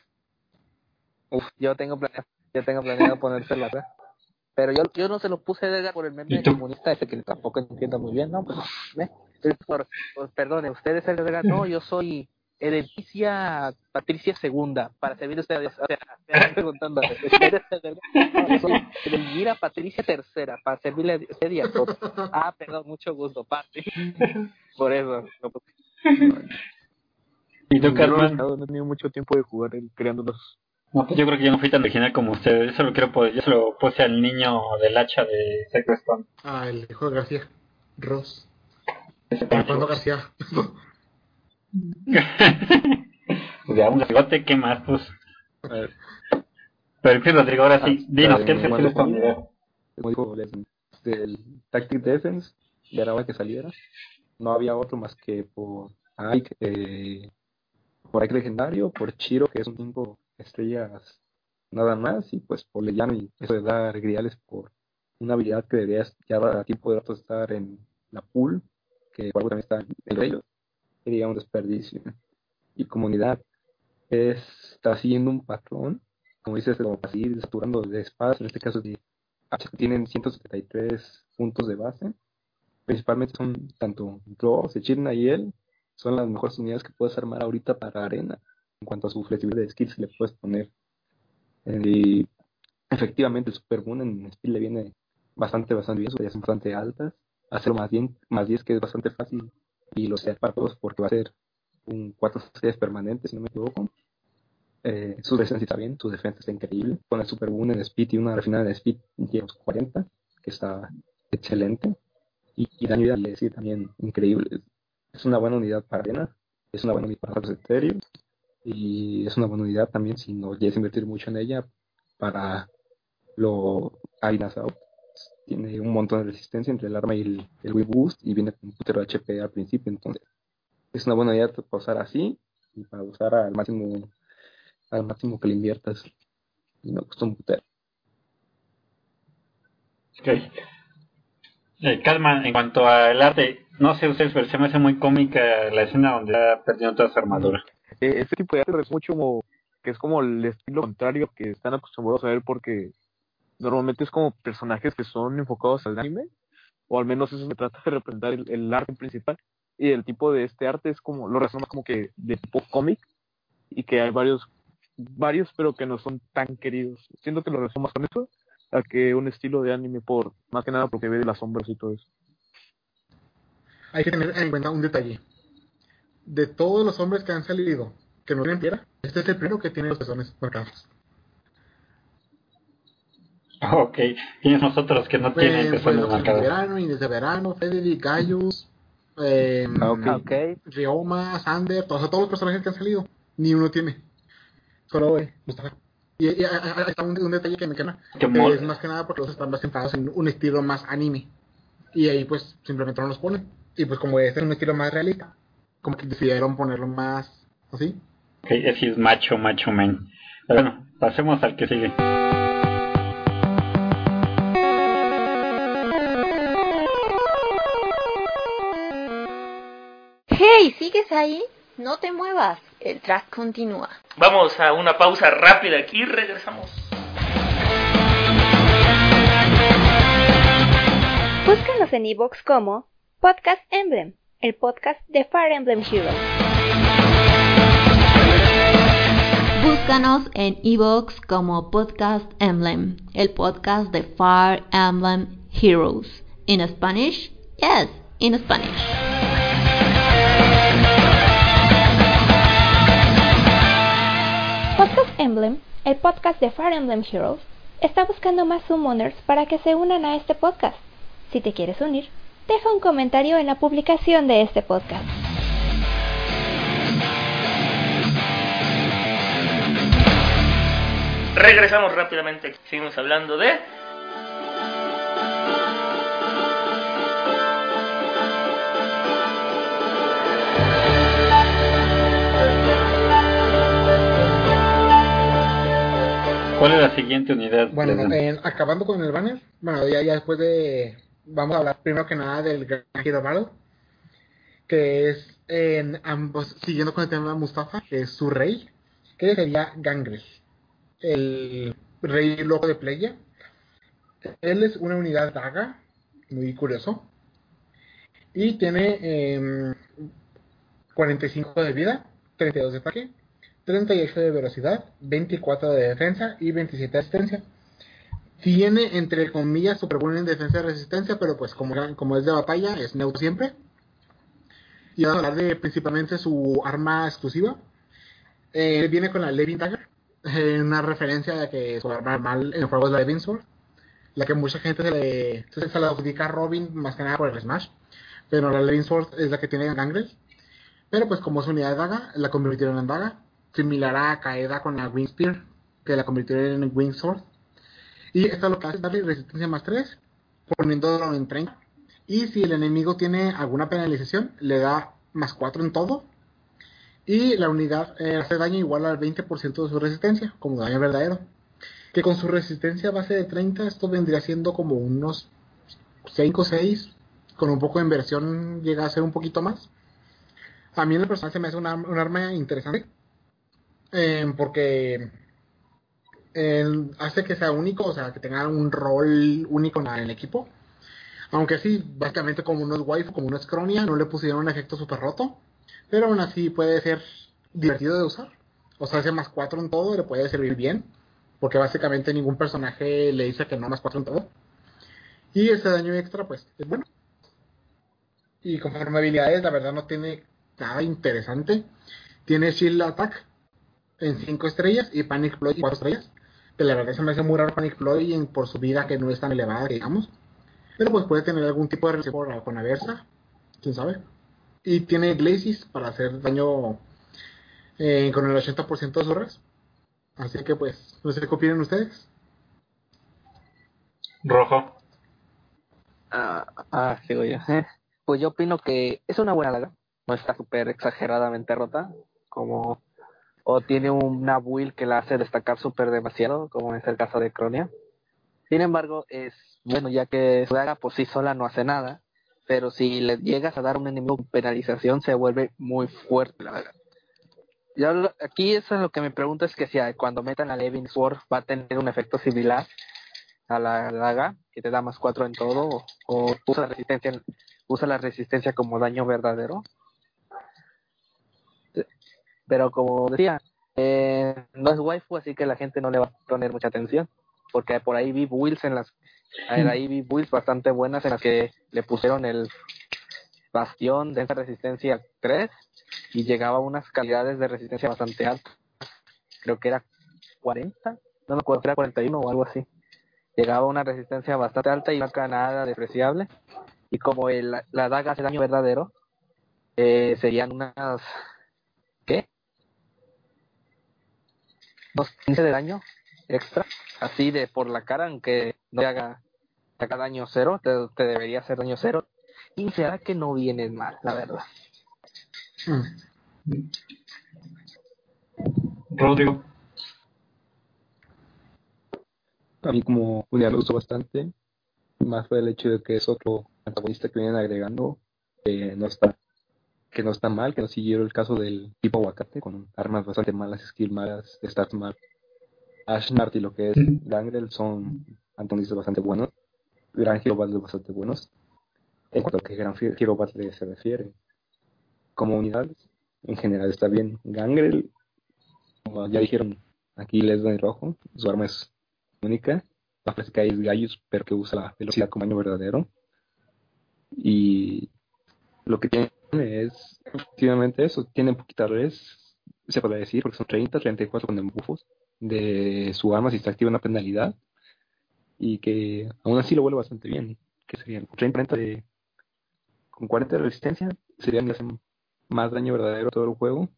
Uf, yo tengo planeado, yo tengo planeado ponérselo acá. Pero yo, yo no se lo puse a Edgar por el meme comunista ese que tampoco entiendo muy bien, ¿no? Pues, ¿ve? Es por, por- perdone, usted es Edgar, no, yo soy Edeticia Patricia Segunda, para servirle a usted, o sea, me están preguntando, ¿usted es Edgar? No, yo soy Edelmira Patricia Tercera, para servirle a usted y a todos. Ah, perdón, mucho gusto, pase. Por eso, lo puse. ¿Y tú, he Carmen? no he tenido mucho tiempo de jugar el- creándolos. No, pues yo creo que yo no fui tan original como ustedes. Yo se lo quiero poner- yo se lo puse al niño del hacha de Sacred Stone. Ah, el hijo de García. Ross. Ese Fernando. García. pues ya, un gagote, ¿qué más? Pues. A ver, Pero en fin, Rodrigo, ahora sí, Ah, dinos, eh, ¿qué es el Stone? como dijo del Tactic Defense, ya era hora que saliera. No había otro más que por Ike, eh, por Ike Legendario, por Chiro, que es un 5 estrellas nada más, y pues por Leyano, y eso de dar griales por una habilidad que debería ya a tiempo de estar en la pool, que por algo también está en ellos, sería un desperdicio. Y comunidad está siguiendo un patrón, como dices, como así saturando de espadas, en este caso tienen 173 puntos de base. Principalmente son tanto Dross, Echidna y él, son las mejores unidades que puedes armar ahorita para arena en cuanto a su flexibilidad de skills le puedes poner. Eh, y efectivamente el Super Boon en speed le viene bastante, bastante bien, sus son bastante altas. Hacerlo más bien, más 10 que es bastante fácil y lo sea para todos porque va a ser un 4 estrellas permanente, si no me equivoco. Eh, su defensa está bien, su defensa está increíble. Con el Super Boon en Speed y una refinada de Speed llega a los 40, que está excelente. Y, daño y sigue también increíble. Es una buena unidad para arena, es una buena unidad para los etéreos. Y es una buena unidad también si no quieres invertir mucho en ella para lo Arenas Out. Tiene un montón de resistencia entre el arma y el, el Wii y viene con un putero HP al principio. Entonces, es una buena unidad para usar así y para usar al máximo al máximo que le inviertas. Y me gustó un putero. Ok. Eh, Calma, en cuanto al arte, no sé ustedes, pero se me hace muy cómica la escena donde está perdiendo toda su armadura. Eh, este tipo de arte es mucho como que es como el estilo contrario que están acostumbrados a ver porque normalmente es como personajes que son enfocados al anime o al menos eso se trata de representar el, el arte principal y el tipo de este arte es como lo resumo como que de tipo cómic y que hay varios varios pero que no son tan queridos siento que lo resumo más con eso a que un estilo de anime por más que nada porque ve de las sombras y todo eso Hay que tener en cuenta un detalle. De todos los hombres que han salido que no tienen piedra, este es el primero que tiene los pezones marcados. Ok, ¿quiénes nosotros que no tienen Eh, pezones pues, los de marcados? verano, Inés de verano, Frederick, Gaius, eh, Ah, ok. Ok. Rioma, Sander, todos, todos los personajes que han salido, ni uno tiene. Solo eh, Mustafa. Y, y, ah, ah, ah, está un, un detalle que me queda. Qué que mola. es más que nada porque los están más enfocados en un estilo más anime. Y ahí pues simplemente no los ponen. Y pues como este es un estilo más realista, como que decidieron ponerlo más así. Ok, ese es macho, macho man. Pero bueno, pasemos al que sigue. Hey, ¿sigues ahí? No te muevas. El track continúa. Vamos a una pausa rápida aquí y regresamos. Búscanos en iVoox como Podcast Emblem, el podcast de Fire Emblem Heroes. Búscanos en iVoox como Podcast Emblem, el podcast de Fire Emblem Heroes. In Spanish? Yes, in Spanish. El podcast de Fire Emblem Heroes, está buscando más summoners para que se unan a este podcast. Si te quieres unir, deja un comentario en la publicación de este podcast. Regresamos rápidamente. Seguimos hablando de. ¿Cuál es la siguiente unidad? Bueno, eh, acabando con el banner, bueno, ya, ya después de. Vamos a hablar primero que nada del Gran Hero Battle, que es en ambos, siguiendo con el tema de Mustafa, que es su rey, que sería Gangrel, el rey loco de Playa. Él es una unidad daga, muy curioso, y tiene em, 45 de vida, 32 de ataque, 38 de velocidad, 24 de defensa y 27 de asistencia. Tiene entre comillas super buena en defensa y resistencia, pero pues como, es de batalla es neutro siempre. Y vamos a hablar de principalmente su arma exclusiva. Eh, viene con la Levin Dagger, eh, una referencia a que su arma normal en el juego es la Levin Sword, la que mucha gente se le, se le adjudica a Robin más que nada por el Smash, pero la Levin Sword es la que tiene Gangrel. Pero pues como es unidad de daga, la convirtieron en daga, similar a Kaeda con la Wing Spear, que la convirtieron en Wing Sword. Y esto lo que hace es darle resistencia más 3, poniéndolo en 30. Y si el enemigo tiene alguna penalización, le da más 4 en todo. Y la unidad eh, hace daño igual al 20% de su resistencia, como daño verdadero. Que con su resistencia base de 30, esto vendría siendo como unos 5 o 6. Con un poco de inversión llega a ser un poquito más. A mí en el personal se me hace un arma, un arma interesante. Eh, porque hace que sea único, o sea, que tenga un rol único en el equipo. Aunque sí, básicamente como no es waifu, como no es cronia, no le pusieron un efecto super roto. Pero aún así puede ser divertido de usar. O sea, hace más 4 en todo, le puede servir bien. Porque básicamente ningún personaje le dice que no más 4 en todo. Y ese daño extra, pues, es bueno. Y conforme habilidades, la verdad no tiene nada interesante. Tiene Shield Attack en 5 estrellas y Panic Ploy en 4 estrellas. Que la verdad se me hace muy raro Panic Ploy en- por su vida que no es tan elevada, digamos. Pero pues puede tener algún tipo de relación por- con Aversa, quién sabe. Y tiene Glacis para hacer daño eh, con el 80% de su res. Así que pues, no sé qué opinan ustedes. Rojo. Ah, ah, sigo yo. Eh, Pues yo opino que es una buena daga. No está súper exageradamente rota. Como. O tiene una build que la hace destacar súper demasiado, como es el caso de Cronia. Sin embargo, es bueno, ya que su daga por sí sola no hace nada. Pero si le llegas a dar a un enemigo penalización, se vuelve muy fuerte la daga. Yo aquí eso es lo que me pregunto es que si cuando metan la Levin Sword va a tener un efecto similar a la daga, que te da más 4 en todo, o, o usa la resistencia usa la resistencia como daño verdadero. Pero como decía, eh, no es waifu, así que la gente no le va a poner mucha atención, porque por ahí vi builds en las ahí vi builds bastante buenas en las que le pusieron el bastión de esa resistencia 3 y llegaba a unas calidades de resistencia bastante altas. Creo que era 40, no me acuerdo, era 41 o algo así llegaba a una resistencia bastante alta y no era nada despreciable. Y como el- la daga hace daño verdadero, eh, serían unas. ¿Qué? Unos 15 de daño extra, así de por la cara, aunque no te haga, te haga daño cero, te, te debería hacer daño cero. Y será que no viene mal, la verdad. Mm. Rodrigo. A mí como unidad me gustó bastante, más por el hecho de que es otro antagonista que vienen agregando, que no está que no está mal, que no siguieron el caso del tipo aguacate, con armas bastante malas, skill malas, stats mal. Ashnart y lo que es Gangrel son antagonistas bastante buenos, Gran Hero Battle bastante buenos, en cuanto a que Gran Hero Battle se refiere. Como unidades, en general está bien. Gangrel, como ya dijeron, aquí les doy rojo, su arma es única. La fresca es Gaius, pero que usa la velocidad como daño verdadero. Y lo que tiene es efectivamente eso. Tiene poquita res, se podría decir, porque son 30, 34 con embufos de su arma si está activa una penalidad. Y que aún así lo vuelve bastante bien. Que serían 30, 40 de, con 40 de resistencia, serían que hacen más daño verdadero todo el juego.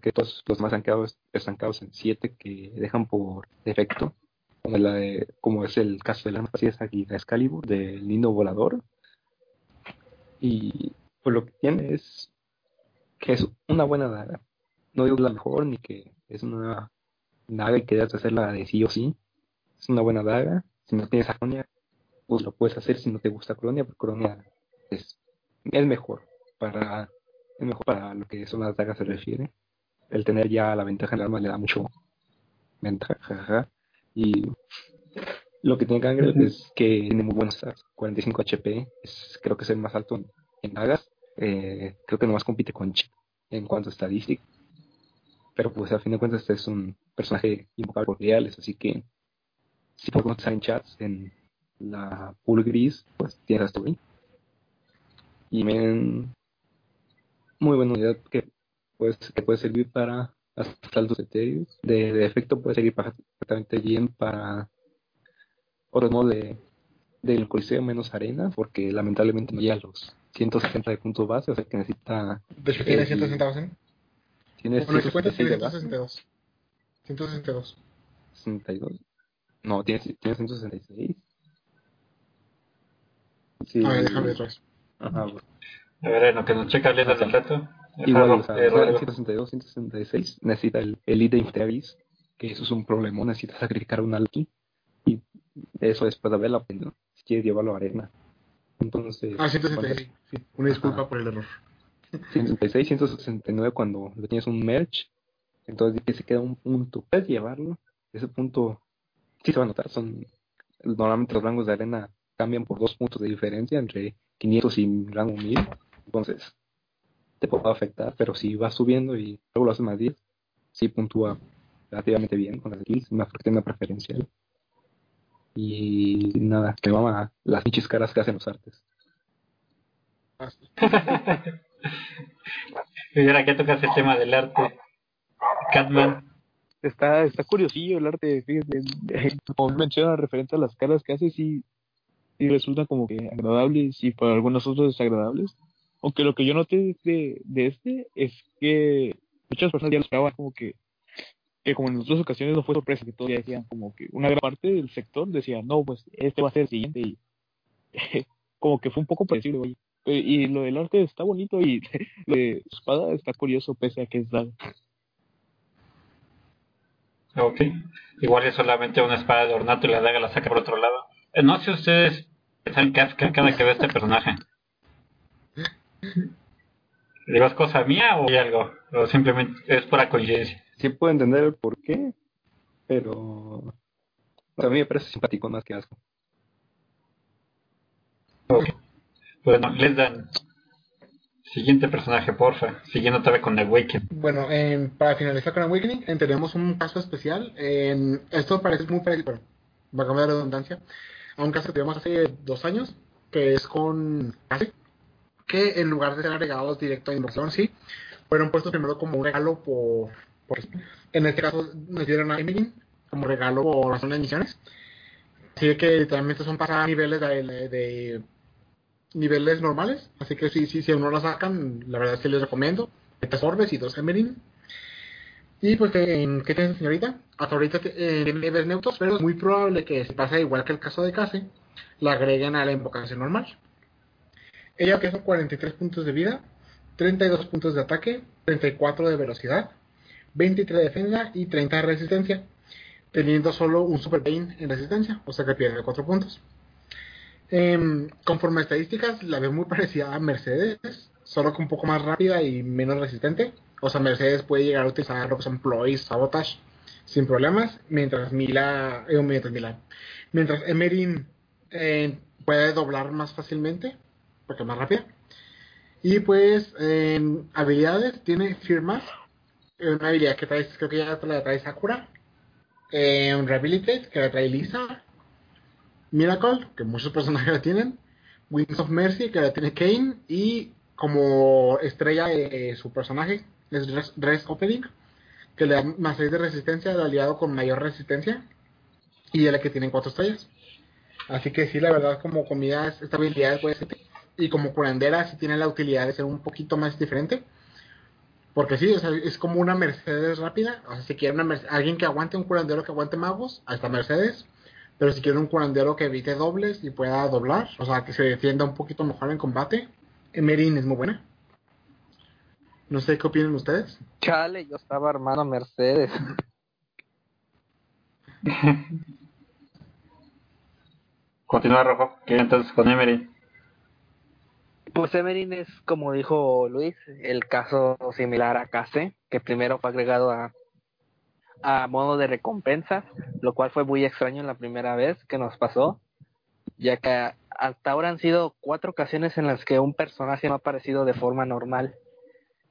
Que todos los más estancados, estancados en 7 que dejan por defecto como, la de, como es el caso de la arma aquí de Excalibur, del lindo volador. Y pues lo que tiene es que es una buena daga. No digo la mejor ni que es una daga y que debes hacerla de sí o sí. Es una buena daga. Si no tienes a Cronia, pues lo puedes hacer si no te gusta Cronia, porque Cronia es, es mejor para es mejor para lo que son las dagas se refiere. El tener ya la ventaja en el arma le da mucho ventaja. Y lo que tiene Gangrel es que tiene muy buenos stats, 45 HP, es, creo que es el más alto en, en dagas. Eh, creo que nomás compite con Chip en cuanto a estadística. Pero pues al fin de cuentas este es un personaje invocable por reales, así que si puedo contestar en chats en la pool gris, pues tienes a Story. Y men, muy buena unidad que, pues, que puede servir para saltos etéreos. De, de efecto puede servir perfectamente bien para otros modos de, del coliseo menos arena, porque lamentablemente no llega a los 160 de puntos base, o sea que necesita... De hecho, tiene el- 160 base. Tiene Bueno, si cuentas, 166 tiene de base. 162. 162. 62. No, tiene, tiene 166. Sí. A ver, déjame vez. Ajá, bueno. A ver, en lo que nos checa el dato. Igual, Algo, o sea, eh, Rodrigo. 162, 166, necesita el Elite Inferis, que eso es un problema, necesita sacrificar un alki, y eso después de haberlo aprendido, si quieres llevarlo a arena. Entonces, Ah, 166. Sí, una disculpa Ajá. por el error. 166, 169 cuando le tienes un merge, entonces que se queda un punto, puedes llevarlo, ese punto sí se va a notar, son normalmente los rangos de arena cambian por dos puntos de diferencia entre 500 y rango 1000, entonces te puede afectar, pero si vas subiendo y luego lo haces más 10, sí puntúa relativamente bien con las kills, una una preferencial. Y nada, que mama las pinches caras que hacen los artes. Y ahora que tocas el tema del arte. Catman. Está, está curiosillo el arte, fíjate, como menciona referente a las caras que hace, sí, sí resulta como que agradables y para algunos otros desagradables. Aunque lo que yo noté de, de este es que muchas personas ya lo esperaban como que, que como en otras ocasiones no fue sorpresa, que todavía decían como que una gran parte del sector decía, no, pues este va a ser el siguiente y como que fue un poco predecible, Y lo del arte está bonito y lo de espada está curioso pese a que es daga. Ok. Igual es solamente una espada de ornato y la daga la saca por otro lado. Eh, no sé ustedes están Kafka cada que ve este personaje. ¿Digo es cosa mía o algo? O simplemente es pura coincidencia. Sí puedo entender el por qué, pero a mí me parece simpático más que asco. Ok. Bueno, les dan. Siguiente personaje, porfa. Siguiendo otra vez con Waken. Bueno, em, para finalizar con Awakening, eh, tenemos un caso especial. em, esto parece muy parecido, pero va a cambiar de redundancia, a un caso que tuvimos hace dos años, que es con Case, que en lugar de ser agregados directo a inversión, sí, fueron puestos primero como un regalo por, por en este caso nos dieron a Emily como regalo por razón de misiones. Así que literalmente son pasar niveles de, niveles normales. Así que si, si, si uno lo sacan, la verdad es que les recomiendo. Tres orbes y dos Emerin. Y pues, ¿qué, ¿qué tiene señorita? Hasta ahorita eh, niveles neutros, pero es muy probable que si pasa igual que el caso de Case, la agreguen a la invocación normal. Ella que son 43 puntos de vida, 32 puntos de ataque, 34 de velocidad, 23 de defensa y 30 de resistencia, teniendo solo un Super Bane en resistencia, o sea que pierde 4 puntos. Eh, conforme a estadísticas, la veo muy parecida a Mercedes, solo que un poco más rápida y menos resistente. O sea, Mercedes puede llegar a utilizar son ploys, sabotage, sin problemas, mientras Mila, eh, mientras Mila, mientras Emerin eh, puede doblar más fácilmente, porque es más rápida. Y pues, en habilidades, tiene eh, una habilidad que trae, creo que ya la trae Sakura, eh, un Rehabilitate, que la trae Lisa, Miracle, que muchos personajes la tienen, Wings of Mercy, que la tiene Kane, y como estrella de eh, su personaje es Dress, Opening, que le da más 6 de resistencia al aliado con mayor resistencia, y es la que tiene 4 estrellas. Así que sí, la verdad, como comida, esta habilidad puede ser, y como curandera, sí tiene la utilidad de ser un poquito más diferente. Porque sí, o sea, es como una Mercedes rápida. O sea, si quiere una Mercedes, alguien que aguante un curandero que aguante magos, hasta Mercedes. Pero si quiere un curandero que evite dobles y pueda doblar, o sea, que se defienda un poquito mejor en combate, Emerin es muy buena. No sé qué opinan ustedes. Chale, yo estaba armando Mercedes. Continúa, Rojo. ¿Qué entonces con Emery? Pues Emerin es, como dijo Luis, el caso similar a Case, que primero fue agregado a, a modo de recompensa, lo cual fue muy extraño la primera vez que nos pasó, ya que hasta ahora han sido cuatro ocasiones en las que un personaje no ha aparecido de forma normal,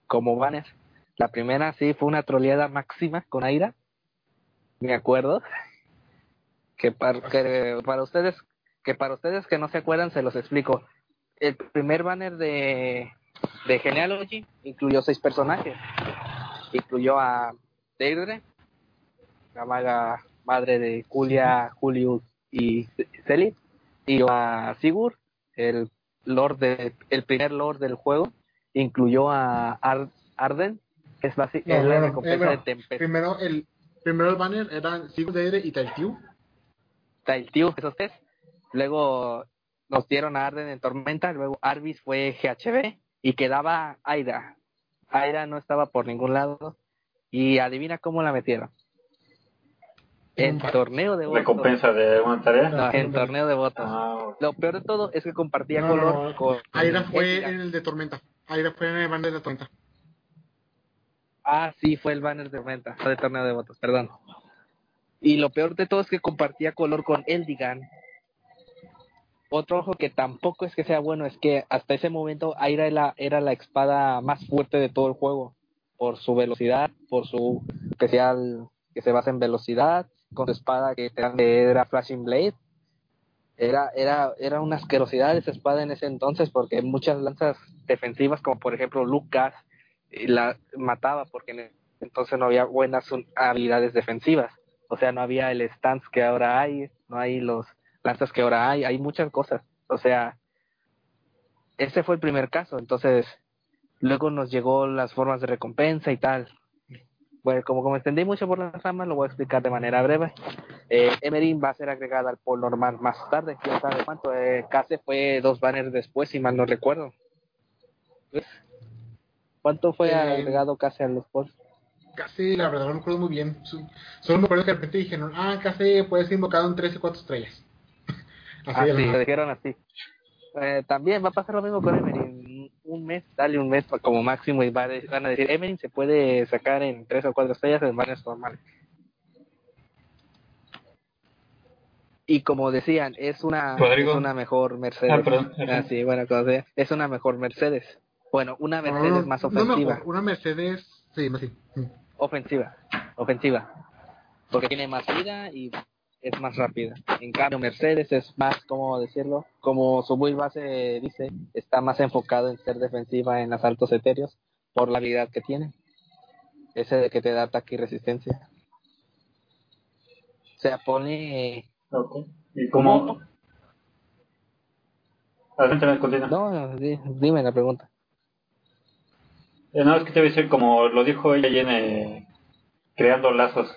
como Banner. La primera sí fue una troleada máxima con Aira, me acuerdo, que para, que para ustedes que para ustedes que no se acuerdan se los explico el primer banner de de Genealogy incluyó seis personajes. Incluyó a Deirdre, la maga madre de Julia, Julius y Celis, y a Sigurd, el lord de, el primer lord del juego, incluyó a Ar- Arden, que es, No, es la no, recompensa eh, bueno, de Tempest. Primero el, primero el banner eran Sigurd Deire y Tailtiu. tío, esos tres. Luego nos dieron a Arden en Tormenta, luego Arvis fue GHB y quedaba Aira. Aira no estaba por ningún lado y adivina cómo la metieron. En torneo de votos. Recompensa de una tarea. No, en torneo de votos. Ah, Lo peor de todo es que compartía No, color no. con Aira fue en el de Tormenta. Aira fue en el banner de Tormenta. Ah, sí, fue el banner de Tormenta, de torneo de votos, perdón. Y lo peor de todo es que compartía color con Eldigan. Otro ojo que tampoco es que sea bueno, es que hasta ese momento Aira era la, era la espada más fuerte de todo el juego. Por su velocidad, por su especial que se basa en velocidad, con su espada que era Flashing Blade. Era, era, era una asquerosidad esa espada en ese entonces, porque muchas lanzas defensivas, como por ejemplo Lucas, y la mataba porque en entonces no había buenas habilidades defensivas. O sea, no había el stance que ahora hay, no hay los lanzas que ahora hay, hay muchas cosas. O sea, ese fue el primer caso. Entonces, luego nos llegó las formas de recompensa y tal. Bueno, como, como extendí mucho por las ramas, lo voy a explicar de manera breve. Eh, Emerin va a ser agregada al pool normal más tarde, quién sabe cuánto. Eh, Case fue dos banners después, si mal no recuerdo. ¿Cuánto fue Eh, agregado Case a los polls? Casi, la verdad, no me acuerdo muy bien. Solo me acuerdo que de repente dijeron, ah, casi puede ser invocado en 3 y 4 estrellas. Así Ah, de la sí, nada. lo dijeron así. Eh, también va a pasar lo mismo con Emerin. Un mes, dale un mes como máximo y va a de- van a decir, Emerin se puede sacar en tres o cuatro estrellas en banners normales. Y como decían, es una, Rodrigo. es una mejor Mercedes. Ah, perdón. Ah, sí, bueno, como sea, es una mejor Mercedes. Bueno, una Mercedes no, más ofensiva. una Mercedes, sí, más sí. Ofensiva, ofensiva, porque tiene más vida y es más rápida. En cambio, Mercedes es más, ¿cómo decirlo? Como su build base dice, está más enfocado en ser defensiva en asaltos etéreos por la habilidad que tiene. Ese de que te da ataque y resistencia. O sea, pone... ok. ¿Y cómo? Adelante, continúa. No, di- dime la pregunta. Eh, no, es que te voy a decir, como lo dijo ella en eh, Creando Lazos.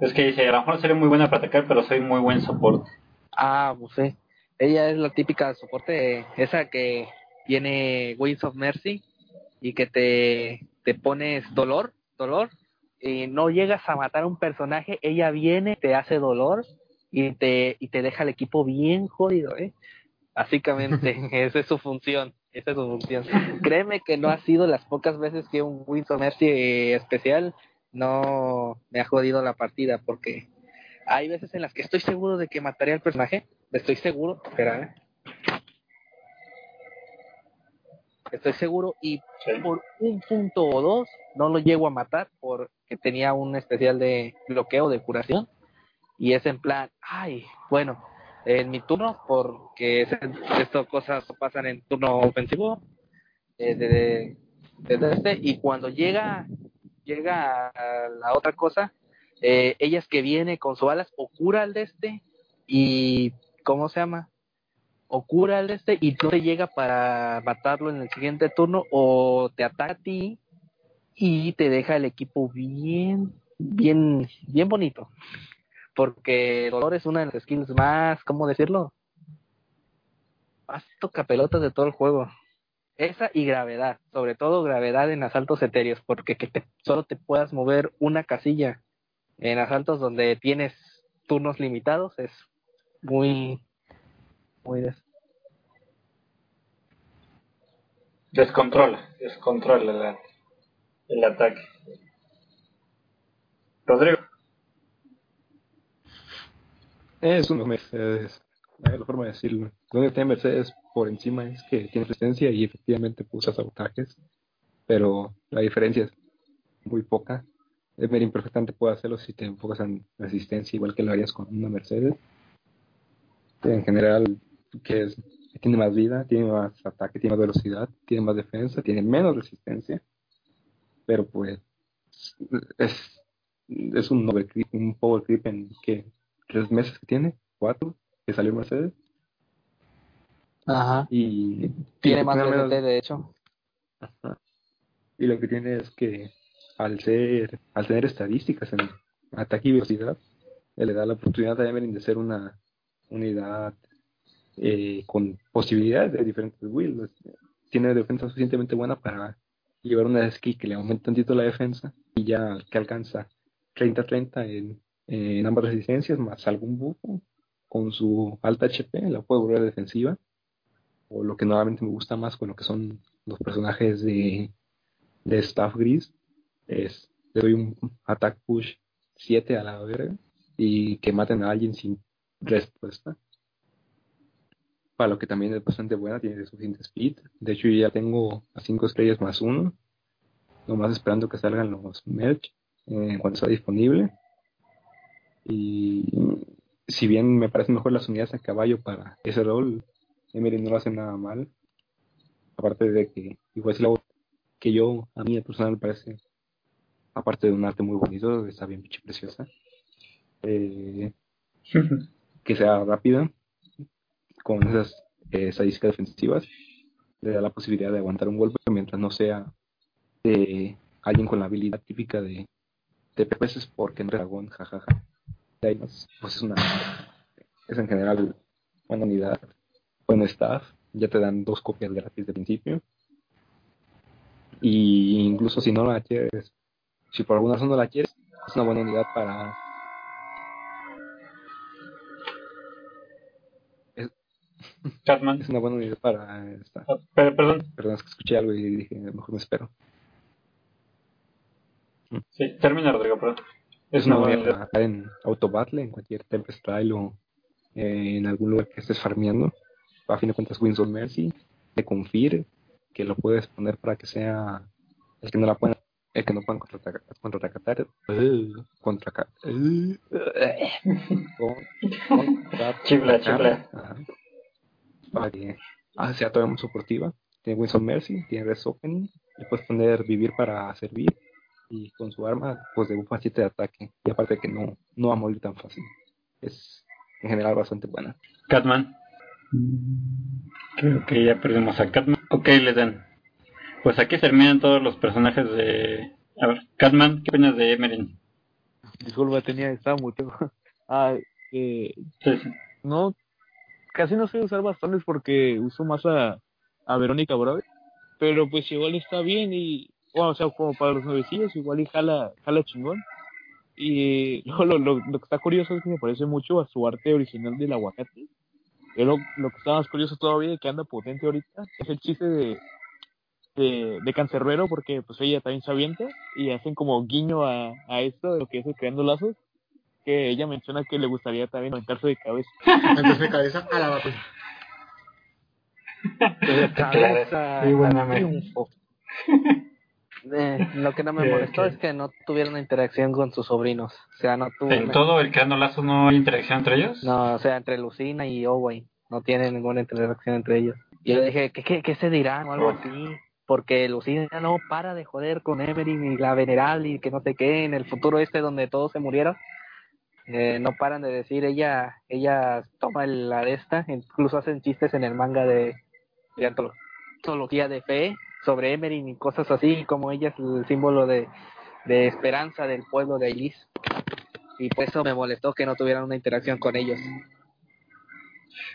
Es que dice, a lo mejor seré muy buena para atacar, pero soy muy buen soporte. Ah, pues sí. Ella es la típica soporte, esa que tiene Wings of Mercy y que te, te pones dolor, dolor, y no llegas a matar a un personaje, ella viene, te hace dolor y te, y te deja el equipo bien jodido, ¿eh? Básicamente, esa es su función, esa es su función. Créeme que no ha sido las pocas veces que un Wings of Mercy eh, especial no me ha jodido la partida, porque hay veces en las que estoy seguro de que mataría al personaje, estoy seguro, espera, ¿eh? estoy seguro y por un punto o dos no lo llego a matar porque tenía un especial de bloqueo de curación y es en plan, ay, bueno, en mi turno porque es- estas cosas pasan en turno ofensivo eh, de, de- de este y cuando llega llega a la otra cosa eh, ella es que viene con sus alas o cura al de este y ¿cómo se llama? o cura al este y no te llega para matarlo en el siguiente turno o te ataca a ti y te deja el equipo bien bien bien bonito porque dolor es una de las skills más ¿cómo decirlo? más toca pelotas de todo el juego esa y gravedad, sobre todo gravedad en asaltos etéreos, porque que te- solo te puedas mover una casilla en asaltos donde tienes turnos limitados es muy, muy des- Descontrola, descontrola la- el ataque. Rodrigo. Es una Mercedes. La forma de decirlo. Donde tiene Mercedes por encima es que tiene resistencia y efectivamente usa sabotajes. Pero la diferencia es muy poca. Emerin perfectamente puede hacerlo si te enfocas en resistencia, igual que lo harías con una Mercedes. En general, que es tiene más vida, tiene más ataque, tiene más velocidad, tiene más defensa, tiene menos resistencia. Pero pues es, es un, un power creep en que tres meses que tiene, cuatro, que salió Mercedes. Ajá. Y Tiene y más menos- de hecho. Ajá. Y lo que tiene es que al ser, al tener estadísticas en ataque y velocidad, eh, le da la oportunidad a Emery de ser una unidad eh, con posibilidades de diferentes wheels. Tiene defensa suficientemente buena para llevar una skill que le aumente tantito la defensa y ya que alcanza 30-30 en, en ambas resistencias, más algún bufo con su alta HP, la puede volver defensiva. O lo que normalmente me gusta más con lo que son los personajes de, de Staff Gris es le doy un attack push 7 a la verga y que maten a alguien sin respuesta. Para lo que también es bastante buena, tiene suficiente speed. De hecho, yo ya tengo a 5 estrellas más 1. Nomás esperando que salgan los merch eh, cuando sea disponible. Y si bien me parecen mejor las unidades a caballo para ese rol, Emery no lo hace nada mal. Aparte de que, igual si hago que yo, a mí personal me parece, aparte de un arte muy bonito, está bien pinche preciosa, eh, que sea rápida, con esas eh, estadísticas defensivas, le da la posibilidad de aguantar un golpe mientras no sea de alguien con la habilidad típica de, de porque no es dragón, jajaja. Pues es una, es en general buena unidad, buen staff, ya te dan dos copias gratis de principio. Y incluso si no la quieres, si por alguna razón no la quieres, es una buena unidad para Catman. es una buena unidad para esta. Ah, per- perdón. Perdón, es que escuché algo y dije, mejor me espero. Sí, termina, Rodrigo, perdón. Es una buena en autobattle, en cualquier Tempest Style o eh, en algún lugar que estés farmeando. A fin de cuentas, Winds of Mercy, de Confir, que lo puedes poner para que sea el que no la pueda, el que no puedan contraatacar, contraatacar, eh, contraca- eh, con- contraatacar, Chifla, chifla. para que ah, sea todavía más soportiva. Tiene Winds of Mercy, tiene Res Opening, le puedes poner Vivir para servir y con su arma pues de bufa 7 de ataque y aparte que no, no va a morir tan fácil. Es en general bastante buena. Catman. Creo que ya perdimos a Catman. Ok, les dan. Pues aquí terminan todos los personajes de... A ver, Catman, ¿qué opinas de Emerin? Disculpa, tenía, estaba muteado. Ah, eh, Sí, sí. no, casi no sé usar bastones porque uso más a, a Verónica Brave, pero pues igual está bien y, bueno, o sea, como para los nuevecillos, igual y jala, jala chingón. Y lo, lo, lo, lo que está curioso es que me parece mucho a su arte original del aguacate. Pero lo que está más curioso todavía y que anda potente ahorita es el chiste de, de, de Cancerbero porque pues ella también se avienta y hacen como guiño a, a esto de lo que es el creando lazos que ella menciona que le gustaría también aventarse de cabeza. Entonces de cabeza a la batalla. De cabeza Muy buena. Eh, lo que no me molestó es que no tuvieron interacción con sus sobrinos. O sea, no tuvo. ¿En todo el creando lazos no hay interacción entre ellos? No, o sea, entre Lucina y Owen. No tienen ninguna interacción entre ellos. Y yo dije, ¿qué, qué, qué se dirán o algo Oh. así? Porque Lucina no para de joder con Emery y la Venerable y que no sé qué, en el futuro este donde todos se murieron. Eh, no paran de decir, ella ella toma la de esta, incluso hacen chistes en el manga de, de antolo- antología de fe sobre Emery y cosas así, como ella es el símbolo de, de esperanza del pueblo de Ailis. Y por eso me molestó que no tuvieran una interacción con ellos.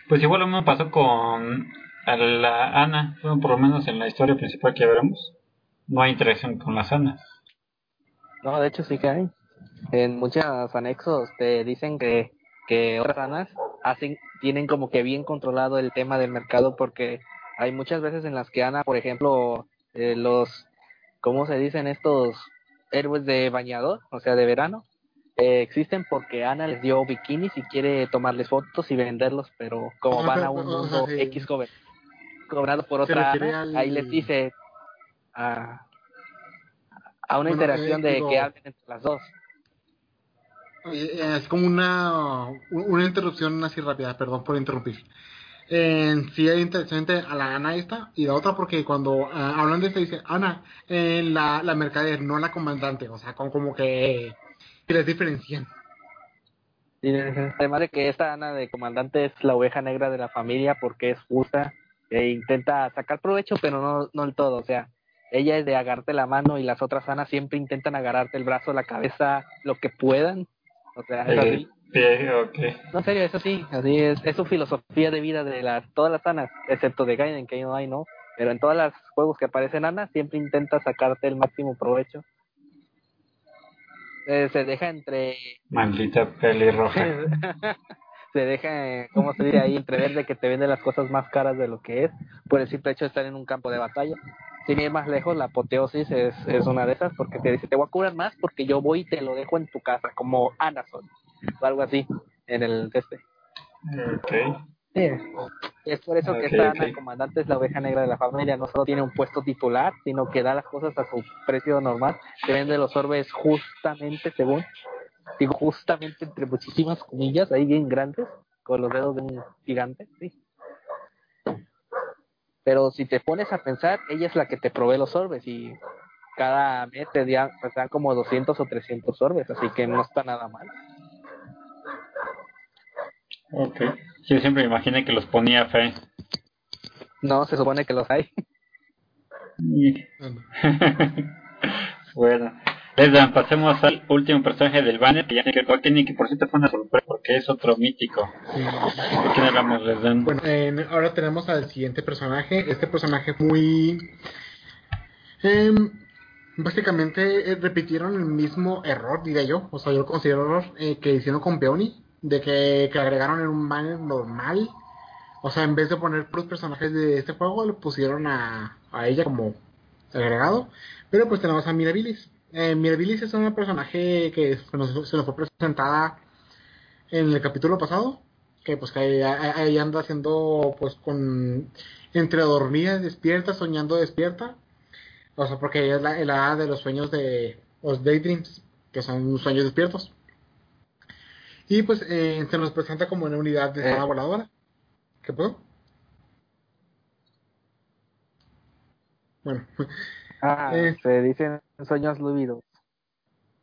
Pues igual lo mismo pasó con a la Ana, bueno, por lo menos en la historia principal que veremos. No hay interacción con las Anas. No, de hecho sí que hay. En muchos anexos te dicen que, que otras ranas hacen, tienen como que bien controlado el tema del mercado porque hay muchas veces en las que Ana, por ejemplo, eh, los, ¿cómo se dicen estos héroes de bañador? O sea, de verano. eh, existen porque Ana les dio bikinis y quiere tomarles fotos y venderlos, pero como van a un mundo. X cover- cobrado por otra refiere Ana, al- ahí les dice a, a una Bueno, interacción eh, de que hablen entre las dos. Eh, Es como una, una interrupción así rápida, perdón por interrumpir. En sí es interesante a la Ana esta y la otra porque cuando ah, hablan de esto dice Ana, en la, la mercader, no la comandante, o sea, con, como que, que les diferencian. Y además de que esta Ana de comandante es la oveja negra de la familia porque es justa e intenta sacar provecho, pero no, no del todo. O sea, ella es de agarrarte la mano y las otras Anas siempre intentan agarrarte el brazo, la cabeza, lo que puedan. O sea, es así. Sí. No, en serio, eso sí, así es, es su filosofía de vida de las todas las Anas, excepto de Gaiden, que ahí no hay, ¿no? Pero en todos los juegos que aparecen Ana, siempre intenta sacarte el máximo provecho. Eh, se deja entre Maldita pelirroja. se deja, ¿cómo se dice ahí? Entrever de que te vende las cosas más caras de lo que es, por el simple hecho de estar en un campo de batalla. Sin ir más lejos, la apoteosis es, es una de esas, porque te dice, te voy a curar más porque yo voy y te lo dejo en tu casa, como Amazon, o algo así, en el este. Sí. Es por eso que esta ok. Ana, el comandante, es la oveja negra de la familia. No solo tiene un puesto titular, sino que da las cosas a su precio normal. Te vende los orbes justamente, según. Digo, justamente entre muchísimas comillas, ahí bien grandes, con los dedos de un gigante, sí. Pero si te pones a pensar, ella es la que te provee los orbes y cada mes te dan, te dan como 200 o 300 orbes, así que no está nada mal. Ok. Yo siempre me imaginé que los ponía fe. No, se supone que los hay. bueno. Les dan, pasemos al último personaje del banner, que ya que por cierto fue una sorpresa, porque es otro mítico. Sí. ¿De quién hablamos, Les dan? Bueno, en- ahora tenemos al siguiente personaje. Este personaje muy... em, básicamente eh, repitieron el mismo error, diría yo. O sea, yo lo considero error eh, que hicieron con Peony. De que, que agregaron en un banner normal. O sea, en vez de poner los personajes de este juego, le pusieron a, a ella como agregado. Pero pues tenemos a Mirabilis. Eh, Mirabilis es una personaje que se nos, fue presentada en el capítulo pasado que pues que ahí, anda haciendo pues con entre dormida despierta soñando despierta o sea porque ella es la, la de los sueños de los daydreams que son sueños despiertos y pues eh, se nos presenta como una unidad de Eh. voladora ¿qué puedo? bueno Ah, Eh. se dicen sueños lúcidos,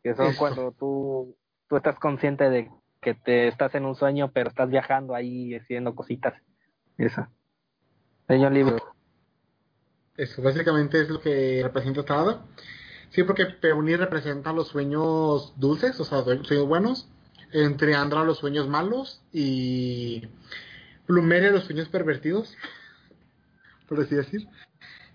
que son Eso. cuando tú, tú estás consciente de que te estás en un sueño, pero estás viajando ahí haciendo cositas. Eso. Sueño libre. Eso básicamente es lo que representa esta hada. Sí, porque Peony representa los sueños dulces, o sea, sue- sueños buenos. Entre Andra los sueños malos y Plumeria los sueños pervertidos, por así decir.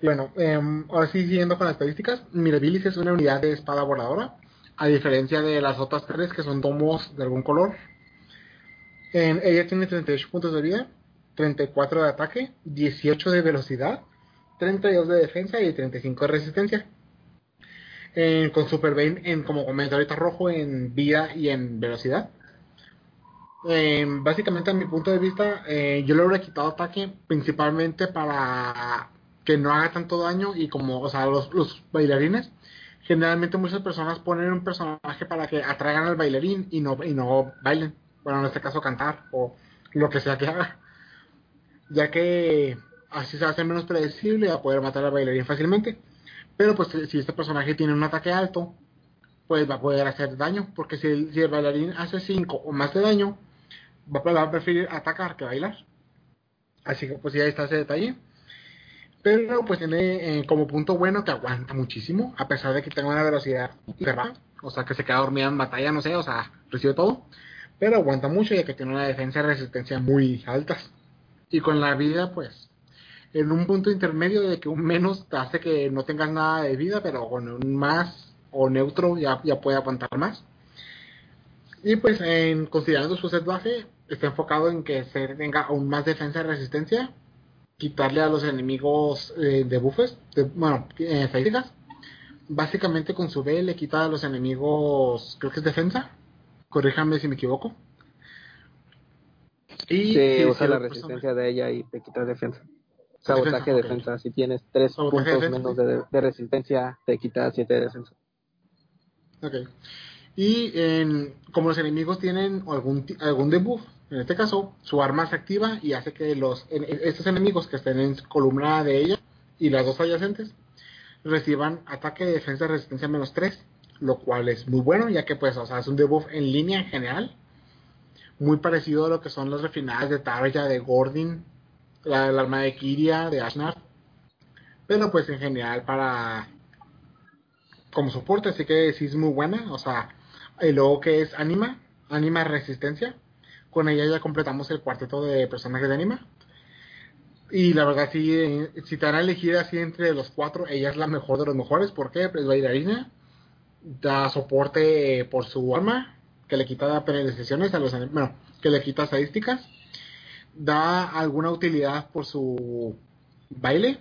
Bueno, em, ahora sí, siguiendo con las estadísticas, Mirabilis es una unidad de espada voladora, a diferencia de las otras tres que son domos de algún color. Ella tiene 38 puntos de vida, 34 de ataque, 18 de velocidad, 32 de defensa y 35 de resistencia. Con Super Bane en, como comenté ahorita rojo en vida y en velocidad. Eh, básicamente a mi punto de vista eh, yo le hubiera quitado ataque principalmente para que no haga tanto daño y como o sea los, bailarines generalmente muchas personas ponen un personaje para que atraigan al bailarín y no y no bailen bueno en este caso cantar o lo que sea que haga ya que así se hace menos predecible a poder matar al bailarín fácilmente. Pero pues si- este personaje tiene un ataque alto, pues va a poder hacer daño, porque si el, bailarín hace 5 o más de daño, va, a- preferir atacar que bailar. Así que pues ya está ese detalle. Pero pues tiene eh, como punto bueno que aguanta muchísimo, a pesar de que tenga una velocidad baja, o sea que se queda dormida en batalla, no sé, o sea, recibe todo. Pero aguanta mucho ya que tiene una defensa y resistencia muy altas. Y con la vida, pues, en un punto intermedio de que un menos te hace que no tengas nada de vida, pero con un más o neutro ya, ya puede aguantar más. Y pues, en, considerando su set base, está enfocado en que se tenga aún más defensa y resistencia, quitarle a los enemigos eh, de buffes, de, bueno, eh. Básicamente con su B le quita a los enemigos, creo que es defensa, corríjanme si me equivoco. Y si- usa la resistencia de ella y te quita defensa. Sabotaje, defensa. Si tienes tres Sabotaje, puntos defensa, menos de, de resistencia, te quita siete de defensa. Ok. Y en, como los enemigos tienen algún, algún debuff, En este caso, su arma se activa y hace que los en- estos enemigos que estén en columna de ella y las dos adyacentes reciban ataque de defensa de resistencia menos 3, lo cual es muy bueno, ya que pues, o sea, es un debuff en línea en general, muy parecido a lo que son las refinadas de Tarja, de Gordon, la, la arma de Kiria, de Ashnar, pero pues en general para como soporte, así que sí es muy buena, o sea, y luego que es Anima, Anima Resistencia, con ella ya completamos el cuarteto de personajes de Anima. Y la verdad, sí, eh, si te van a elegir así entre los cuatro, ella es la mejor de los mejores. ¿Por qué? Pues bailarina, da soporte por su arma, que le quita penalizaciones a los bueno, que le quita estadísticas. Da alguna utilidad por su baile,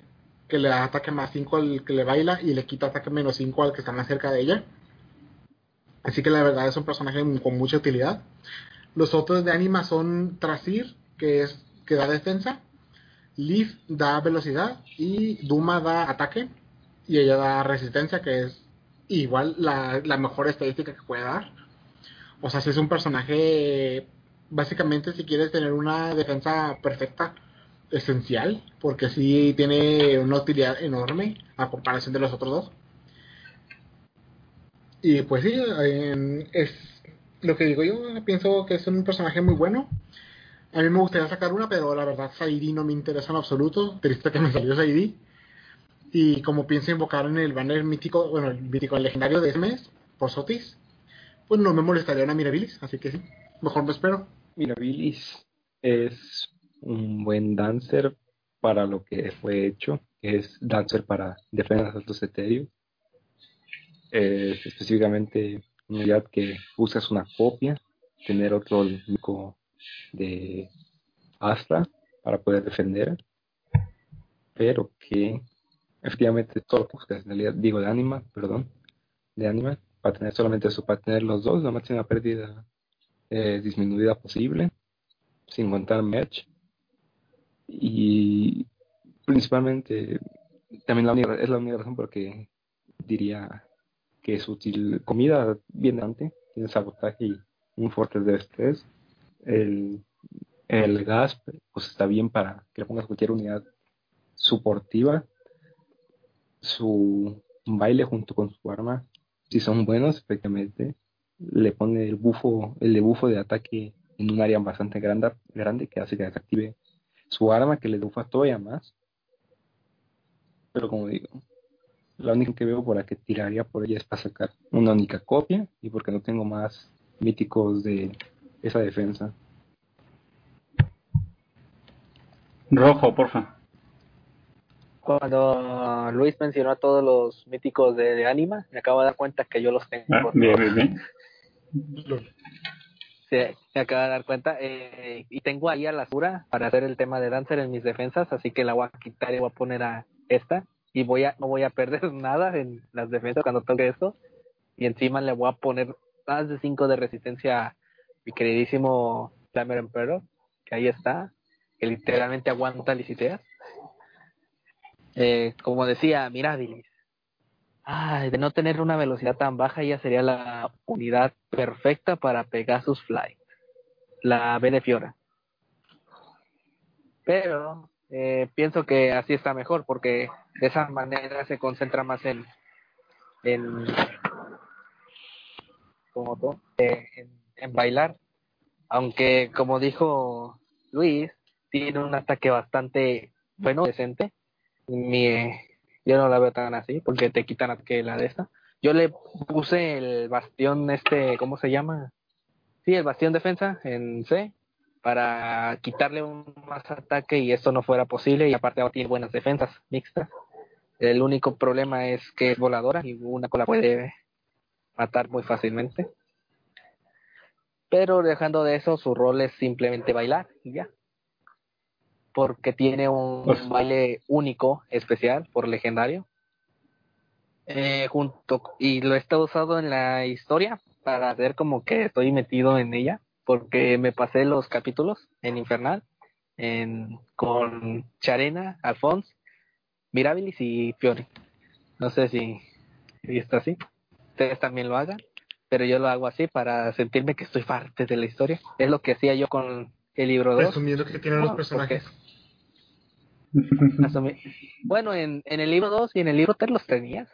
que le da ataque más 5 al que le baila y le quita ataque menos 5 al que está más cerca de ella. Así que la verdad es un personaje con mucha utilidad. Los otros de anima son Trasir, que es que da defensa, Leaf da velocidad y Duma da ataque y ella da resistencia, que es igual la, la mejor estadística que puede dar. O sea, si es un personaje, básicamente si quieres tener una defensa perfecta, esencial, porque sí tiene una utilidad enorme a comparación de los otros dos. Y pues sí, es lo que digo yo, pienso que es un personaje muy bueno. A mí me gustaría sacar una, pero la verdad Saidi no me interesa en absoluto. Triste que me salió Saidi. Y como pienso invocar en el banner mítico, bueno, el mítico, legendario de ese mes, por Sotis, pues no me molestaría una Mirabilis, así que sí, mejor me espero. Mira, Billis es un buen dancer para lo que fue hecho, es dancer para defensas altos etéreos. Es específicamente una unidad que usas una copia, tener otro único de Astra para poder defender, pero que efectivamente todo lo que buscas, en realidad, digo de anima, perdón, de anima, para tener solamente eso, para tener los dos, la máxima pérdida eh, disminuida posible, sin contar merch. Y principalmente, también la única, es la única razón por que diría que es útil. Comida bien dante, tiene sabotaje y un fuerte de estrés. El, el gas, pues está bien para que le pongas cualquier unidad suportiva. Su baile junto con su arma, si son buenos, efectivamente, le pone el bufo, el bufo de ataque en un área bastante grande, grande que hace que desactive su arma, que le bufa todavía más. Pero como digo, la única que veo por la que tiraría por ella es para sacar una única copia y porque no tengo más míticos de esa defensa. Rojo, porfa. Cuando Luis mencionó a todos los míticos de, de Anima, me acabo de dar cuenta que yo los tengo. Ah, bien, bien, bien. Sí, me acabo de dar cuenta. Eh, y tengo ahí a la Sura para hacer el tema de Dancer en mis defensas, así que la voy a quitar y voy a poner a esta. Y voy a, no voy a perder nada en las defensas cuando toque esto. Y encima le voy a poner más de 5 de resistencia a mi queridísimo Flamer Emperor, que ahí está, que literalmente aguanta liciteas. Eh, como decía Mirabilis, Ay, de no tener una velocidad tan baja, ella sería la unidad perfecta para Pegasus Flight, la B de Fiora. Pero eh, pienso que así está mejor, porque de esa manera se concentra más en, en, como todo, eh, en, en bailar. Aunque, como dijo Luis, tiene un ataque bastante bueno, decente. Mi, yo no la veo tan así porque te quitan que la de esta. Yo le puse el bastión este, ¿cómo se llama? Sí, el bastión defensa en C para quitarle un más ataque y esto no fuera posible y aparte ahora tiene buenas defensas mixtas. El único problema es que es voladora y una cola puede matar muy fácilmente. Pero dejando de eso, su rol es simplemente bailar y ya porque tiene un Pues- baile único, especial, por legendario. Eh, junto y lo he estado usando en la historia para ver como que estoy metido en ella, porque me pasé los capítulos en Infernal, en, con Charena, Alphonse, Mirabilis y Fiori. No sé si, si está así. Ustedes también lo hagan, pero yo lo hago así para sentirme que estoy parte de la historia. Es lo que hacía yo con el libro 2. Presumiendo que tienen los No, Bueno, en, en el libro 2 y en el libro 3 los tenías.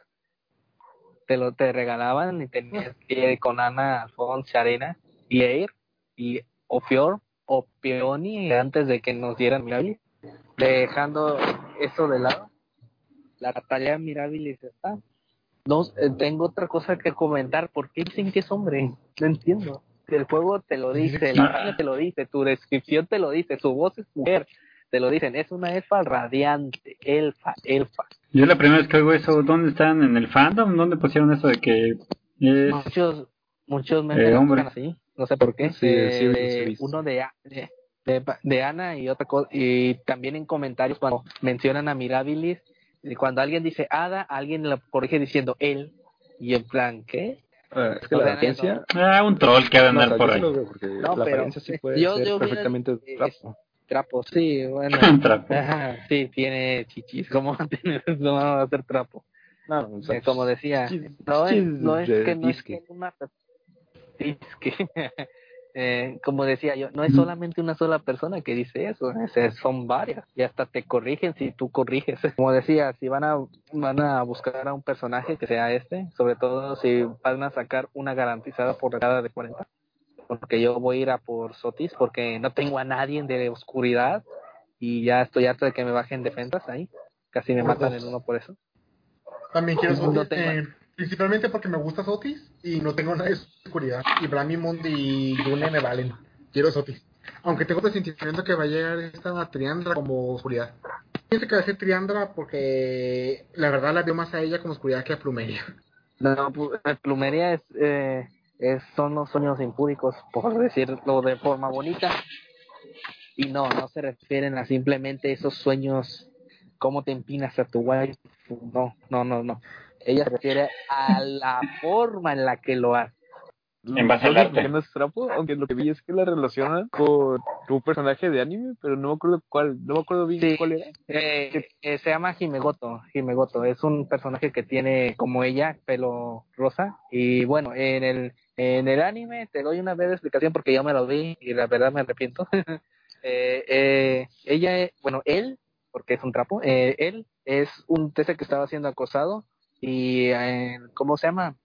Te lo te regalaban y tenías con Ana, Alfonso, y Eir y Ofior o Peoni antes de que nos dieran Mirabilis. Dejando eso de lado, la batalla Mirabilis está. No, eh, tengo otra cosa que comentar. ¿Por qué dicen que es hombre? No entiendo. El juego te lo dice, la página te lo dice, tu descripción te lo dice, su voz es mujer, te lo dicen, es una elfa radiante, elfa, elfa. Yo la primera vez que oigo eso, ¿dónde están? ¿En el fandom? ¿Dónde pusieron eso de que es... Muchos, muchos memes Eh, así, no sé por qué. Sí, Eh, sí, sí, de- sí, he visto. uno de, A- de, de, de Ana y otra cosa, y también en comentarios cuando mencionan a Mirabilis, y cuando alguien dice Ada, alguien lo corrige diciendo él, y en plan, ¿qué? Ah, es que O la sea, apariencia... Ah, un troll que ha de no, andar o sea, por ahí. porque No, la pero apariencia sí puede yo- ser yo perfectamente eh, trapo. Trapo, sí, bueno. Un trapo. Ajá, sí, tiene chichis, ¿cómo va a tener, no va a hacer trapo? No, o sea, Eh, como decía, chis- no es, no es que no es que una disque. Eh, como decía yo, no es solamente una sola persona que dice eso, es- son varias y hasta te corrigen si tú corriges. Como decía, si van a van a buscar a un personaje que sea este, sobre todo si van a sacar una garantizada por cada de 40, porque yo voy a ir a por Sotis porque no tengo a nadie de oscuridad y ya estoy harto de que me bajen defensas ahí, casi me matan en uno por eso. También quiero Sotis, eh, principalmente porque me gusta Sotis y no tengo nada de oscuridad. Y Bramimond y Yune me valen. Quiero Sotis. Aunque tengo el sentimiento que va a llegar esta Triandra como oscuridad. Pienso que va a ser Triandra porque la verdad la veo más a ella como oscuridad que a Plumeria. No, pu- eh, plumería es, eh, es son los sueños impúdicos, por decirlo de forma bonita. Y no, no se refieren a simplemente esos sueños, cómo te empinas a tu wife. No, no, no, no. Ella se refiere a la forma en la que lo hace. En base al arte. no es trapo, aunque lo que vi es que la relacionan con un personaje de anime, pero no me acuerdo cuál, no me acuerdo bien Sí. cuál era. Eh, eh, se llama Himegoto. Himegoto es un personaje que tiene como ella pelo rosa y bueno en el en el anime te doy una breve explicación porque yo me lo vi y la verdad me arrepiento. eh, eh, ella bueno él porque es un trapo eh, él es un tese que estaba siendo acosado y eh, cómo se llama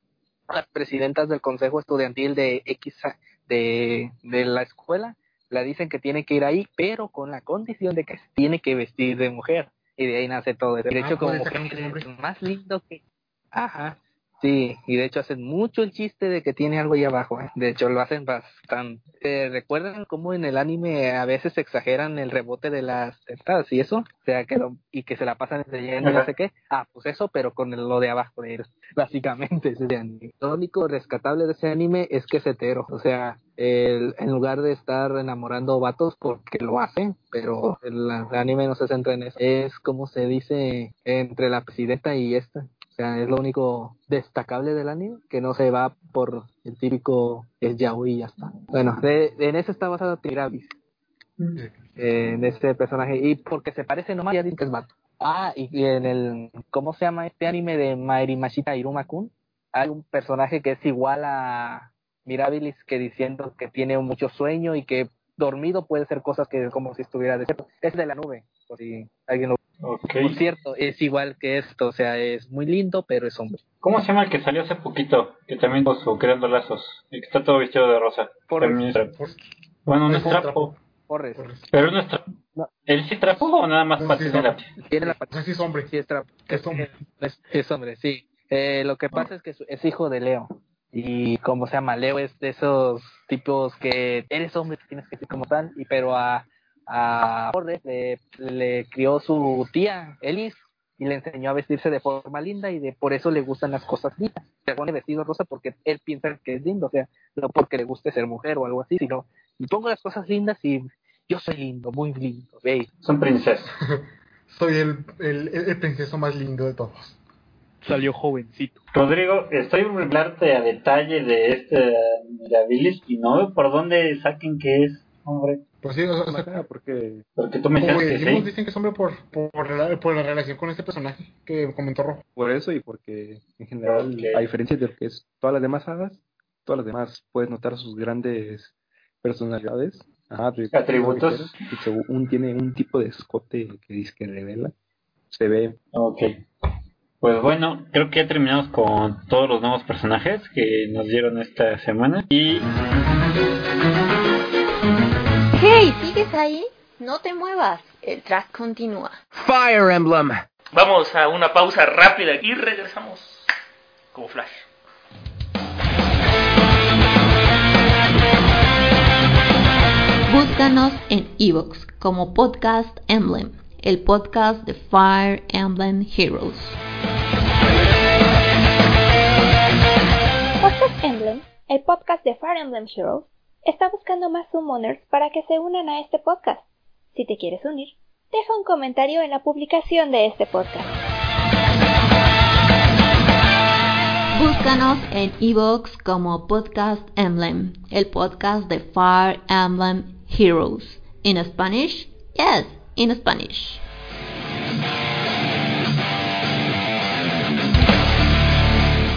las presidentas del consejo estudiantil de X de de la escuela la dicen que tiene que ir ahí, pero con la condición de que se tiene que vestir de mujer. Y de ahí nace todo. De Ah, hecho, como mujer es más lindo que... Ajá. Sí, y de hecho hacen mucho el chiste de que tiene algo ahí abajo. ¿eh? De hecho, lo hacen bastante. ¿Recuerdan cómo en el anime a veces exageran el rebote de las tetas y eso? O sea, que lo- y que se la pasan leyendo no sé qué. Ah, pues eso, pero con el- lo de abajo de él. Básicamente, ese anime. Lo único rescatable de ese anime es que es hetero. O sea, el- en lugar de estar enamorando vatos, porque lo hacen, pero el, el anime no se centra en eso. Es como se dice entre la presidenta y esta. O sea, es lo único destacable del anime, que no se va por el típico es yaoi y ya está. Bueno, de, en eso está basado Tiravis, eh, en este personaje, y porque se parece nomás, dicen que es vato. Ah, y y en el, ¿cómo se llama este anime de Mairi Mashita Iruma-kun? Hay un personaje que es igual a Mirabilis, que diciendo que tiene mucho sueño y que dormido puede ser cosas que como si estuviera despierto. Es de la nube, por si alguien lo... Ok. Por cierto, es igual que esto, o sea, es muy lindo, pero es hombre. ¿Cómo se llama el que salió hace poquito? Que también su creando lazos. El que está todo vestido de rosa. Trapo. Por- Bueno, no es trapo. Forrest. por- Pero no es trapo. No. ¿Él sí trapo o nada más No, sí, no. la- Tiene la O sea, sí es hombre. Sí, es trap. Es hombre. Es, es hombre, sí. Eh, lo que pasa es que es hijo de Leo. Y como se llama, Leo es de esos tipos que eres hombre, tienes que ser como tal. Y pero a, a Forrest le, le crió su tía, Ellis, y le enseñó a vestirse de forma linda y de por eso le gustan las cosas lindas. Se pone vestido rosa porque él piensa que es lindo, o sea, no porque le guste ser mujer o algo así, sino y pongo las cosas lindas y yo soy lindo, muy lindo, ve. Son princesas. Soy el, el, el, el princeso más lindo de todos. Salió jovencito. Rodrigo, estoy por hablarte a detalle de este Mirabilis y no veo por dónde saquen que es hombre. Pues sí, o sea, porque Porque tú me como dijimos, sí. dicen que es hombre por, por, la, por la relación con este personaje que comentó Rojo. por eso y porque en general, Ok. a diferencia de lo que es todas las demás hadas, todas las demás puedes notar sus grandes personalidades Ajá, Atributos. Y según tiene un tipo de escote que dice que revela. Se ve. Ok. Pues bueno, creo que ya terminamos con todos los nuevos personajes que nos dieron esta semana. Y Hey, ¿sigues ahí? No te muevas. El track continúa. Fire Emblem. Vamos a una pausa rápida y regresamos como flash. Búscanos en Evox como Podcast Emblem, el podcast de Fire Emblem Heroes. Podcast Emblem, el podcast de Fire Emblem Heroes, está buscando más summoners para que se unan a este podcast. Si te quieres unir, deja un comentario en la publicación de este podcast. Búscanos en Evox como Podcast Emblem, el podcast de Fire Emblem Heroes. In Spanish? Yes, in Spanish.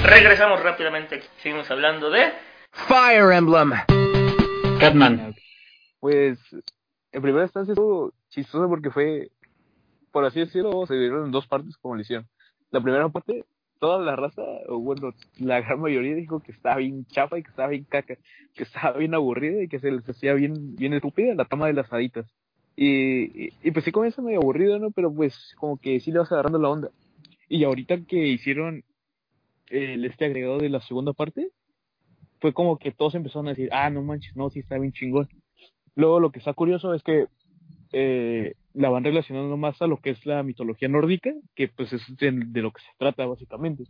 Regresamos rápidamente. Seguimos hablando de Fire Emblem. Catman. Pues, en primera instancia estuvo chistoso porque fue, por así decirlo, se dividieron en dos partes como le hicieron. La primera parte, toda la raza, o bueno, la gran mayoría dijo que estaba bien chafa y que estaba bien caca, que estaba bien aburrida y que se les hacía bien, bien estúpida la toma de las haditas. Y, y, y pues sí comienza medio aburrido, ¿no? Pero pues como que sí le vas agarrando la onda. Y ahorita que hicieron el este agregado de la segunda parte, fue como que todos empezaron a decir, ah, no manches, no, sí está bien chingón. Luego lo que está curioso es que eh, la van relacionando más a lo que es la mitología nórdica, que pues es de, de lo que se trata básicamente.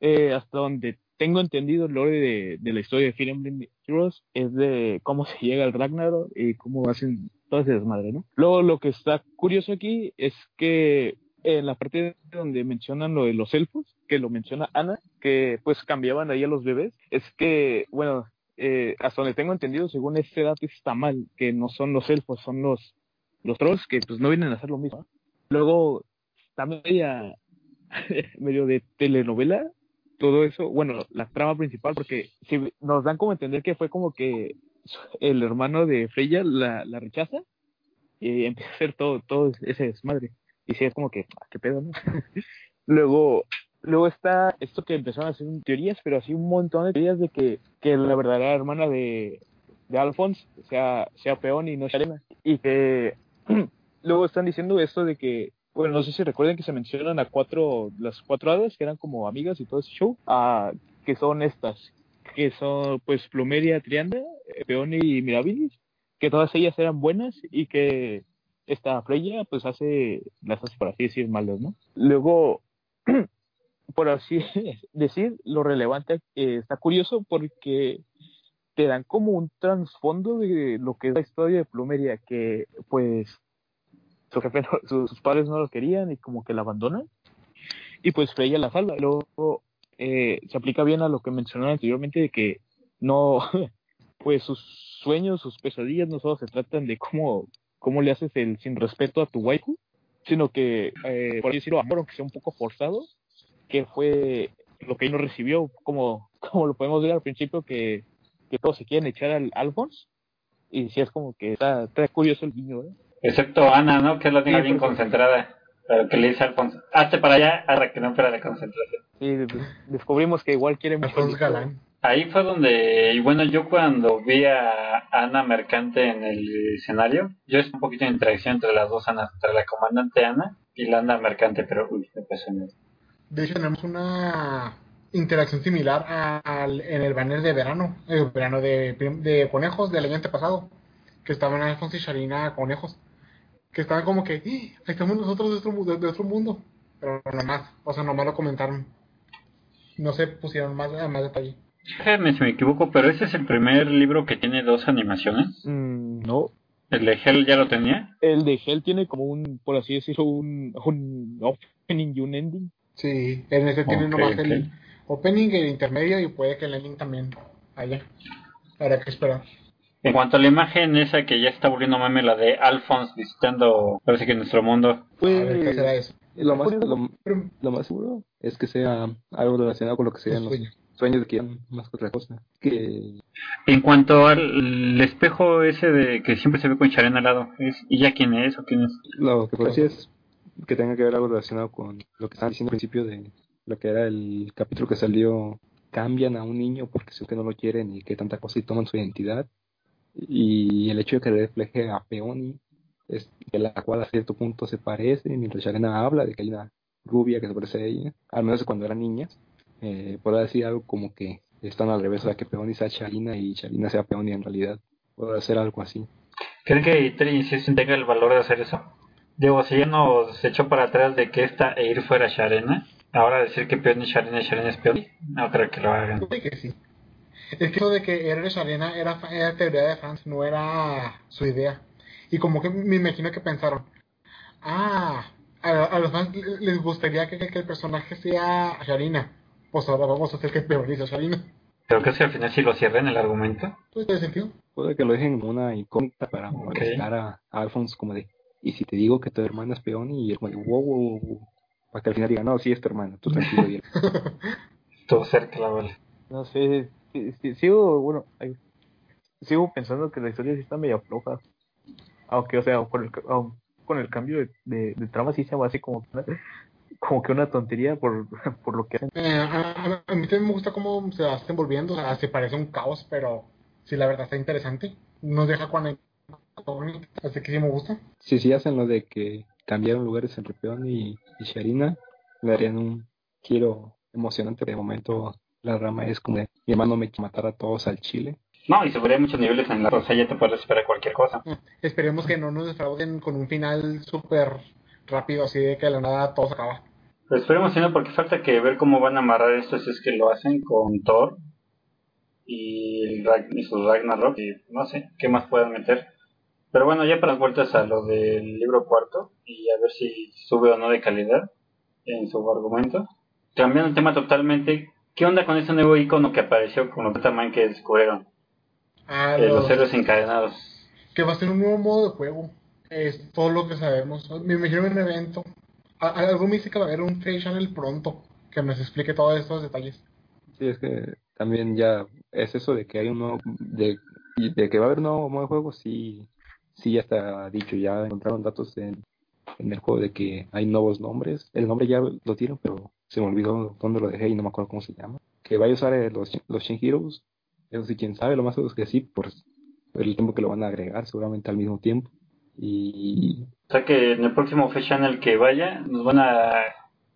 Eh, hasta donde tengo entendido el lore de, de la historia de Fire Emblem Heroes es de cómo se llega al Ragnarok y cómo hacen todo ese desmadre, ¿no? Luego lo que está curioso aquí es que en la parte donde mencionan lo de los elfos, que lo menciona Ana, que pues cambiaban ahí a los bebés, es que, bueno, eh, hasta donde tengo entendido, según este dato está mal, que no son los elfos, son los, los trolls, que pues no vienen a hacer lo mismo. Luego, está media, medio de telenovela, todo eso, bueno, la trama principal, porque si nos dan como entender que fue como que el hermano de Freya la, la rechaza y empieza a hacer todo, todo ese desmadre. Y sí, es como que, ah, qué pedo, ¿no? luego, luego está esto que empezaron a hacer teorías, pero así un montón de teorías de que, que la verdadera hermana de, de Alphonse sea, sea Peón y no Sharena. Y que luego están diciendo esto de que, bueno, no sé si recuerden que se mencionan a cuatro, las cuatro hadas que eran como amigas y todo ese show, a, que son estas, que son pues Plumeria, Trianda, Peón y Mirabilis, que todas ellas eran buenas y que esta Freya pues hace, las hace por así decir malas, ¿no? Luego, por así decir, lo relevante eh, está curioso porque te dan como un trasfondo de lo que es la historia de Plumeria, que pues su jefe sus padres no lo querían y como que la abandonan y pues Freya la salva. Luego eh, se aplica bien a lo que mencionaron anteriormente de que no, pues sus sueños, sus pesadillas no solo se tratan de cómo, cómo le haces el sin respeto a tu waifu, sino que, eh, por así decirlo, amor, aunque sea un poco forzado, que fue lo que él no recibió, como, como lo podemos ver al principio, que, que todos se quieren echar al Alphonse, y sí es como que está, está curioso el niño, ¿eh? Excepto Ana, ¿no? Que es la niña Sí, bien concentrada. Pero que le dice Alfonso, hazte para allá hasta que no fuera la concentración. Y descubrimos que igual quiere mucho. Alfonso Galán. Ahí fue donde, y bueno, yo cuando vi a Ana Mercante en el escenario, yo es un poquito de interacción entre las dos Anas, entre la comandante Ana y la Ana Mercante, pero uy, me pasó en eso. De hecho, tenemos una interacción similar al, en el banner de verano, el verano de, de conejos del año antepasado, que estaban Alfonso y Sharina conejos, que estaban como que, "Ih, ahí estamos nosotros de otro, de, otro mundo, pero nomás, o sea, nomás lo comentaron, no se pusieron más, más detalle. Déjame si me equivoco, pero ese es el primer libro que tiene dos animaciones. Mm, no, El de Hell ya lo tenía. el de Hell tiene como un, por así decirlo, un, un opening y un ending. Sí, en ese tiene Ok, nomás ok. el opening, el intermedio y puede que el ending también haya. Habrá que esperar. En cuanto a la imagen esa que ya está volviendo meme, la de Alphonse visitando, parece que nuestro mundo. A ver qué será Pues, eso. Lo más, lo, lo más seguro es que sea algo relacionado con lo que serían los. Sueños que eran más que otra cosa. Que En cuanto al espejo ese de que siempre se ve con Sharon al lado, ¿es, ¿y ya quién es o quién es? lo que decir es que tenga que ver algo relacionado con lo que estaban diciendo al principio de lo que era el capítulo que salió cambian a un niño porque sé que no lo quieren y que tanta cosa y toman su identidad y el hecho de que refleje a Peony es de la cual a cierto punto se parece mientras Sharena habla de que hay una rubia que se parece a ella al menos cuando eran niñas eh, podrá decir algo como que están al revés o sea que Peony sea Sharina y Sharina sea Peony en realidad podrá ser algo así ¿Creen que Terry tenga el valor de hacer eso? Digo, si ya nos echó para atrás de que esta Eir fuera Sharena, ahora decir que Peony es Sharena y Sharena es Peony, no creo que lo hagan. Sí que sí. Es que eso de que era Sharena era, era teoría de fans, no era su idea. Y como que me imagino que pensaron, ah, a, a los fans les gustaría que, que el personaje sea Sharina. Pues ahora vamos a hacer que Peony sea Sharina. Pero que si al final sí lo cierren el argumento. Pues tiene sentido. puede que lo dejen como una incógnita para molestar a, a Alphonse como de y si te digo que tu hermana es Peony y él como de wow, wow, wow, wow", para que al final diga no, sí es tu hermana, tú tranquilo él, Todo cerca la vale. No sé, sí- sí- sigo, bueno, ay, sigo pensando que la historia sí está medio floja. Aunque, o sea, con el, con el cambio de, de, de trama sí se me hace como, como que una tontería por, por lo que hacen. Eh, a, a- mí también me gusta cómo se va envolviendo, o sea, se parece un caos, pero sí, la verdad está interesante. Nos deja con así que sí me gusta. si sí hacen lo de que cambiaron lugares entre Peony y, y Sharina le darían un giro emocionante de momento la rama es como de mi hermano me quiere matar a todos al chile No, y subiría muchos niveles en la rosa, ya te puedes esperar cualquier cosa. Eh, Esperemos que no nos defrauden con un final súper rápido, así de que de la nada todo se acaba. Esperemos si no, porque falta que ver cómo van a amarrar esto si es que lo hacen con Thor y, el y sus Ragnarok y no sé qué más puedan meter. Pero bueno, ya para las vueltas a lo del libro cuarto y a ver si sube o no de calidad en su argumento. Cambiando el tema totalmente, ¿qué onda con ese nuevo icono que apareció con los Tamain que descubrieron? Ah, Eh, los los- héroes encadenados. que va a ser un nuevo modo de juego. Es todo lo que sabemos. Me imagino un evento. A- a- Algo me dice que va a haber un Free Channel pronto que nos explique todos estos detalles. sí es que también ya es eso de que hay un nuevo de, de que va a haber un nuevo modo de juego sí sí ya está dicho ya encontraron datos en, en el juego de que hay nuevos nombres. El nombre ya lo dieron pero se me olvidó dónde lo dejé y no me acuerdo cómo se llama. Que vaya a usar eh, los los Shin Heroes. Eso sí quién sabe lo más seguro es que sí por el tiempo que lo van a agregar seguramente al mismo tiempo y O sea que en el próximo Face Channel que vaya nos van a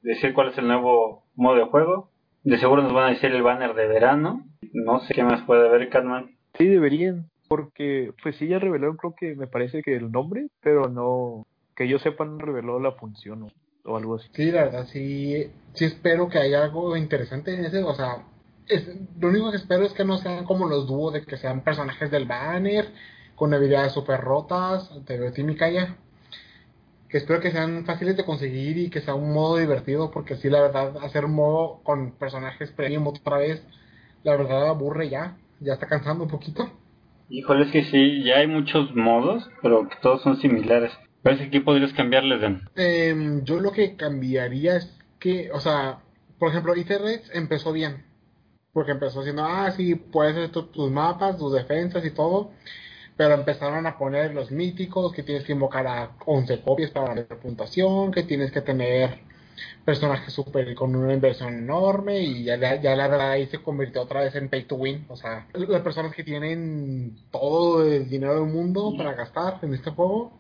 decir cuál es el nuevo modo de juego. De seguro nos van a decir el banner de verano. No sé qué más puede haber, Catman. Sí, deberían, porque pues sí ya revelaron, creo que me parece que el nombre, pero no, que yo sepa, no reveló la función o, o algo así. Sí, la verdad, sí, sí espero que haya algo interesante en ese. O sea, es, lo único que espero es que no sean como los dúos de que sean personajes del banner con habilidades super rotas, de Team Mikaya. Que espero que sean fáciles de conseguir y que sea un modo divertido, porque sí, la verdad, hacer un modo con personajes premium otra vez, la verdad aburre ya, ya está cansando un poquito. Híjole, es que sí, ya hay muchos modos, pero que todos son similares. Parece que podrías cambiarles de... Em, yo lo que cambiaría es que, o sea, por ejemplo, Ethernet empezó bien. Porque empezó diciendo, ah, sí, puedes hacer tu- tus mapas, tus defensas y todo. Pero empezaron a poner los míticos, que tienes que invocar a 11 copias para la puntuación, que tienes que tener personajes super con una inversión enorme y ya, la- ya la verdad ahí se convirtió otra vez en pay to win. O sea, las personas que tienen todo el dinero del mundo para gastar en este juego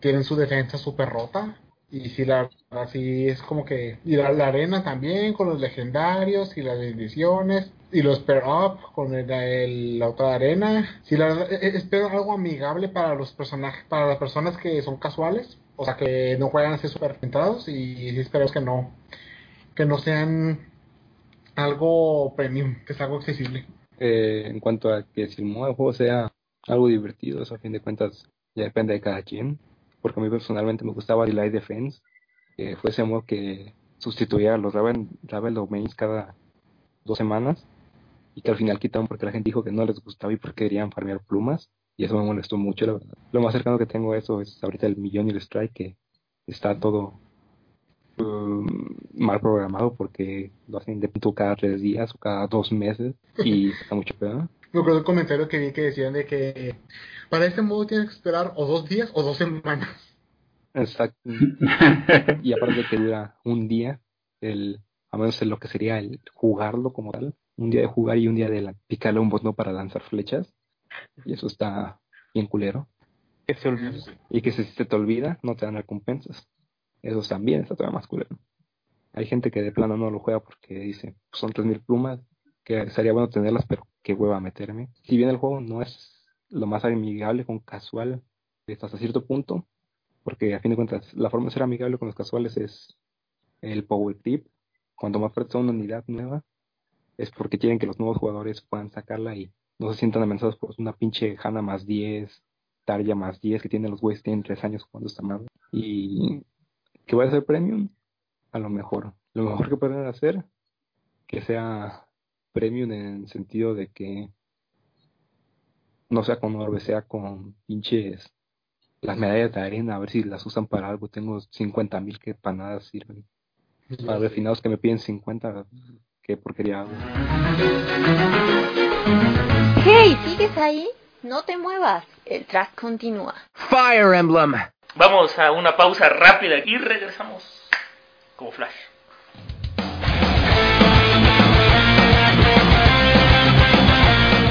tienen su defensa súper rota. Y si la verdad sí es como que. Y la, la arena también, con los legendarios y las bendiciones. Y los pair up con el, el- la otra arena. Sí, la verdad, e- e- espero algo amigable para los personajes, para las personas que son casuales. O sea, que no juegan así súper centrados. Y sí espero que no. Que no sean algo premium, que sea algo accesible. eh, en cuanto a que si el modo de juego sea algo divertido eso a fin de cuentas ya depende de cada quien porque a mí personalmente me gustaba el Light Defense que fue ese modo que sustituía a los Raven, Raven Domains cada dos semanas y que al final quitaron porque la gente dijo que no les gustaba y porque querían farmear plumas y eso me molestó mucho la verdad lo más cercano que tengo a eso es ahorita el Millón y el Strike que está todo um, mal programado porque lo hacen de punto cada tres días o cada dos meses y está mucho peor. Me acuerdo un comentario que vi que decían de que para este modo tienes que esperar o dos días o dos semanas. Exacto. y aparte que dura un día, el, a menos en lo que sería el jugarlo como tal, un día de jugar y un día de la- picarle un botón para lanzar flechas. Y eso está bien culero. Que se olvida. Y que si se te olvida, no te dan recompensas. Eso también está todavía más culero. Hay gente que de plano no lo juega porque dice, "Pues son 3000 plumas, que sería bueno tenerlas, pero qué hueva meterme. Si bien el juego no es lo más amigable con casual hasta cierto punto, porque a fin de cuentas la forma de ser amigable con los casuales es el power creep. Cuando más fuerte una unidad nueva, es porque quieren que los nuevos jugadores puedan sacarla y no se sientan amenazados por una pinche Hana más 10, Tarja más 10 que tienen los güeyes que tienen 3 años jugando esta madre. Y que vaya a ser premium, a lo mejor. Lo mejor que pueden hacer, que sea premium en el sentido de que no sea con orbe, sea con pinches las medallas de arena, a ver si las usan para algo. Tengo 50 mil que para nada sirven. Para refinados que me piden 50, qué porquería hago. Hey, ¿sigues ahí? No te muevas. El track continúa. Fire Emblem. Vamos a una pausa rápida y regresamos como flash.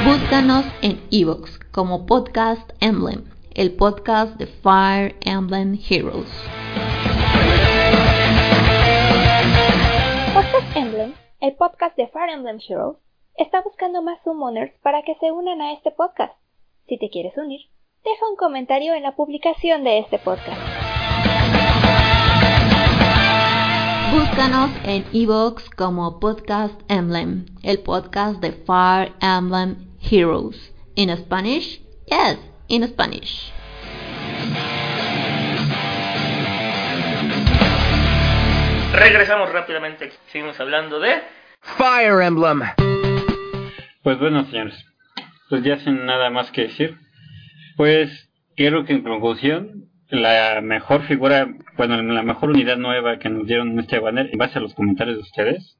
Búscanos en Evox como Podcast Emblem, el podcast de Fire Emblem Heroes. El podcast de Fire Emblem Heroes, está buscando más summoners para que se unan a este podcast. Si te quieres unir, deja un comentario en la publicación de este podcast. Búscanos en Evox como Podcast Emblem, el podcast de Fire Emblem Heroes. In Spanish? Yes, in Spanish. Regresamos rápidamente. Seguimos hablando de. Fire Emblem. Pues bueno, señores, pues ya sin nada más que decir, pues quiero que en conclusión, la mejor figura, bueno, la mejor unidad nueva que nos dieron en este banner, en base a los comentarios de ustedes,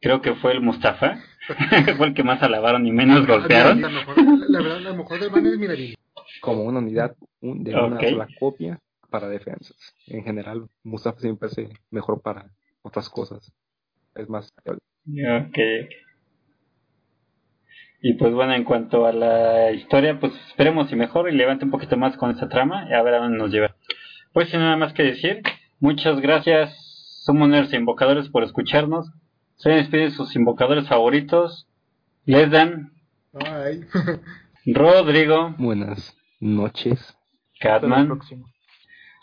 creo que fue el Mustafa, fue el que más alabaron y menos golpearon. La, mejor, la verdad, la mejor del banner es. Como una unidad un- de una sola copia para defensas. En general, Mustafa siempre parece mejor para otras cosas. Es más, Ok. Y pues bueno, en cuanto a la historia, pues esperemos y mejor y levante un poquito más con esta trama y a ver a dónde nos lleva. Pues sin nada más que decir, muchas gracias, Summoners e Invocadores, por escucharnos. Se despiden sus invocadores favoritos, Lesdan, Ay. Rodrigo, buenas noches. Hasta la Catman, próxima.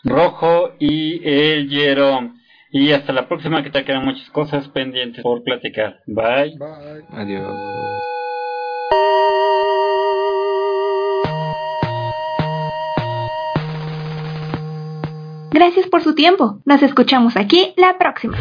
Rojo y el Jerome. Y hasta la próxima, que te quedan muchas cosas pendientes por platicar. Bye. Bye. Adiós. Gracias por su tiempo. Nos escuchamos aquí la próxima.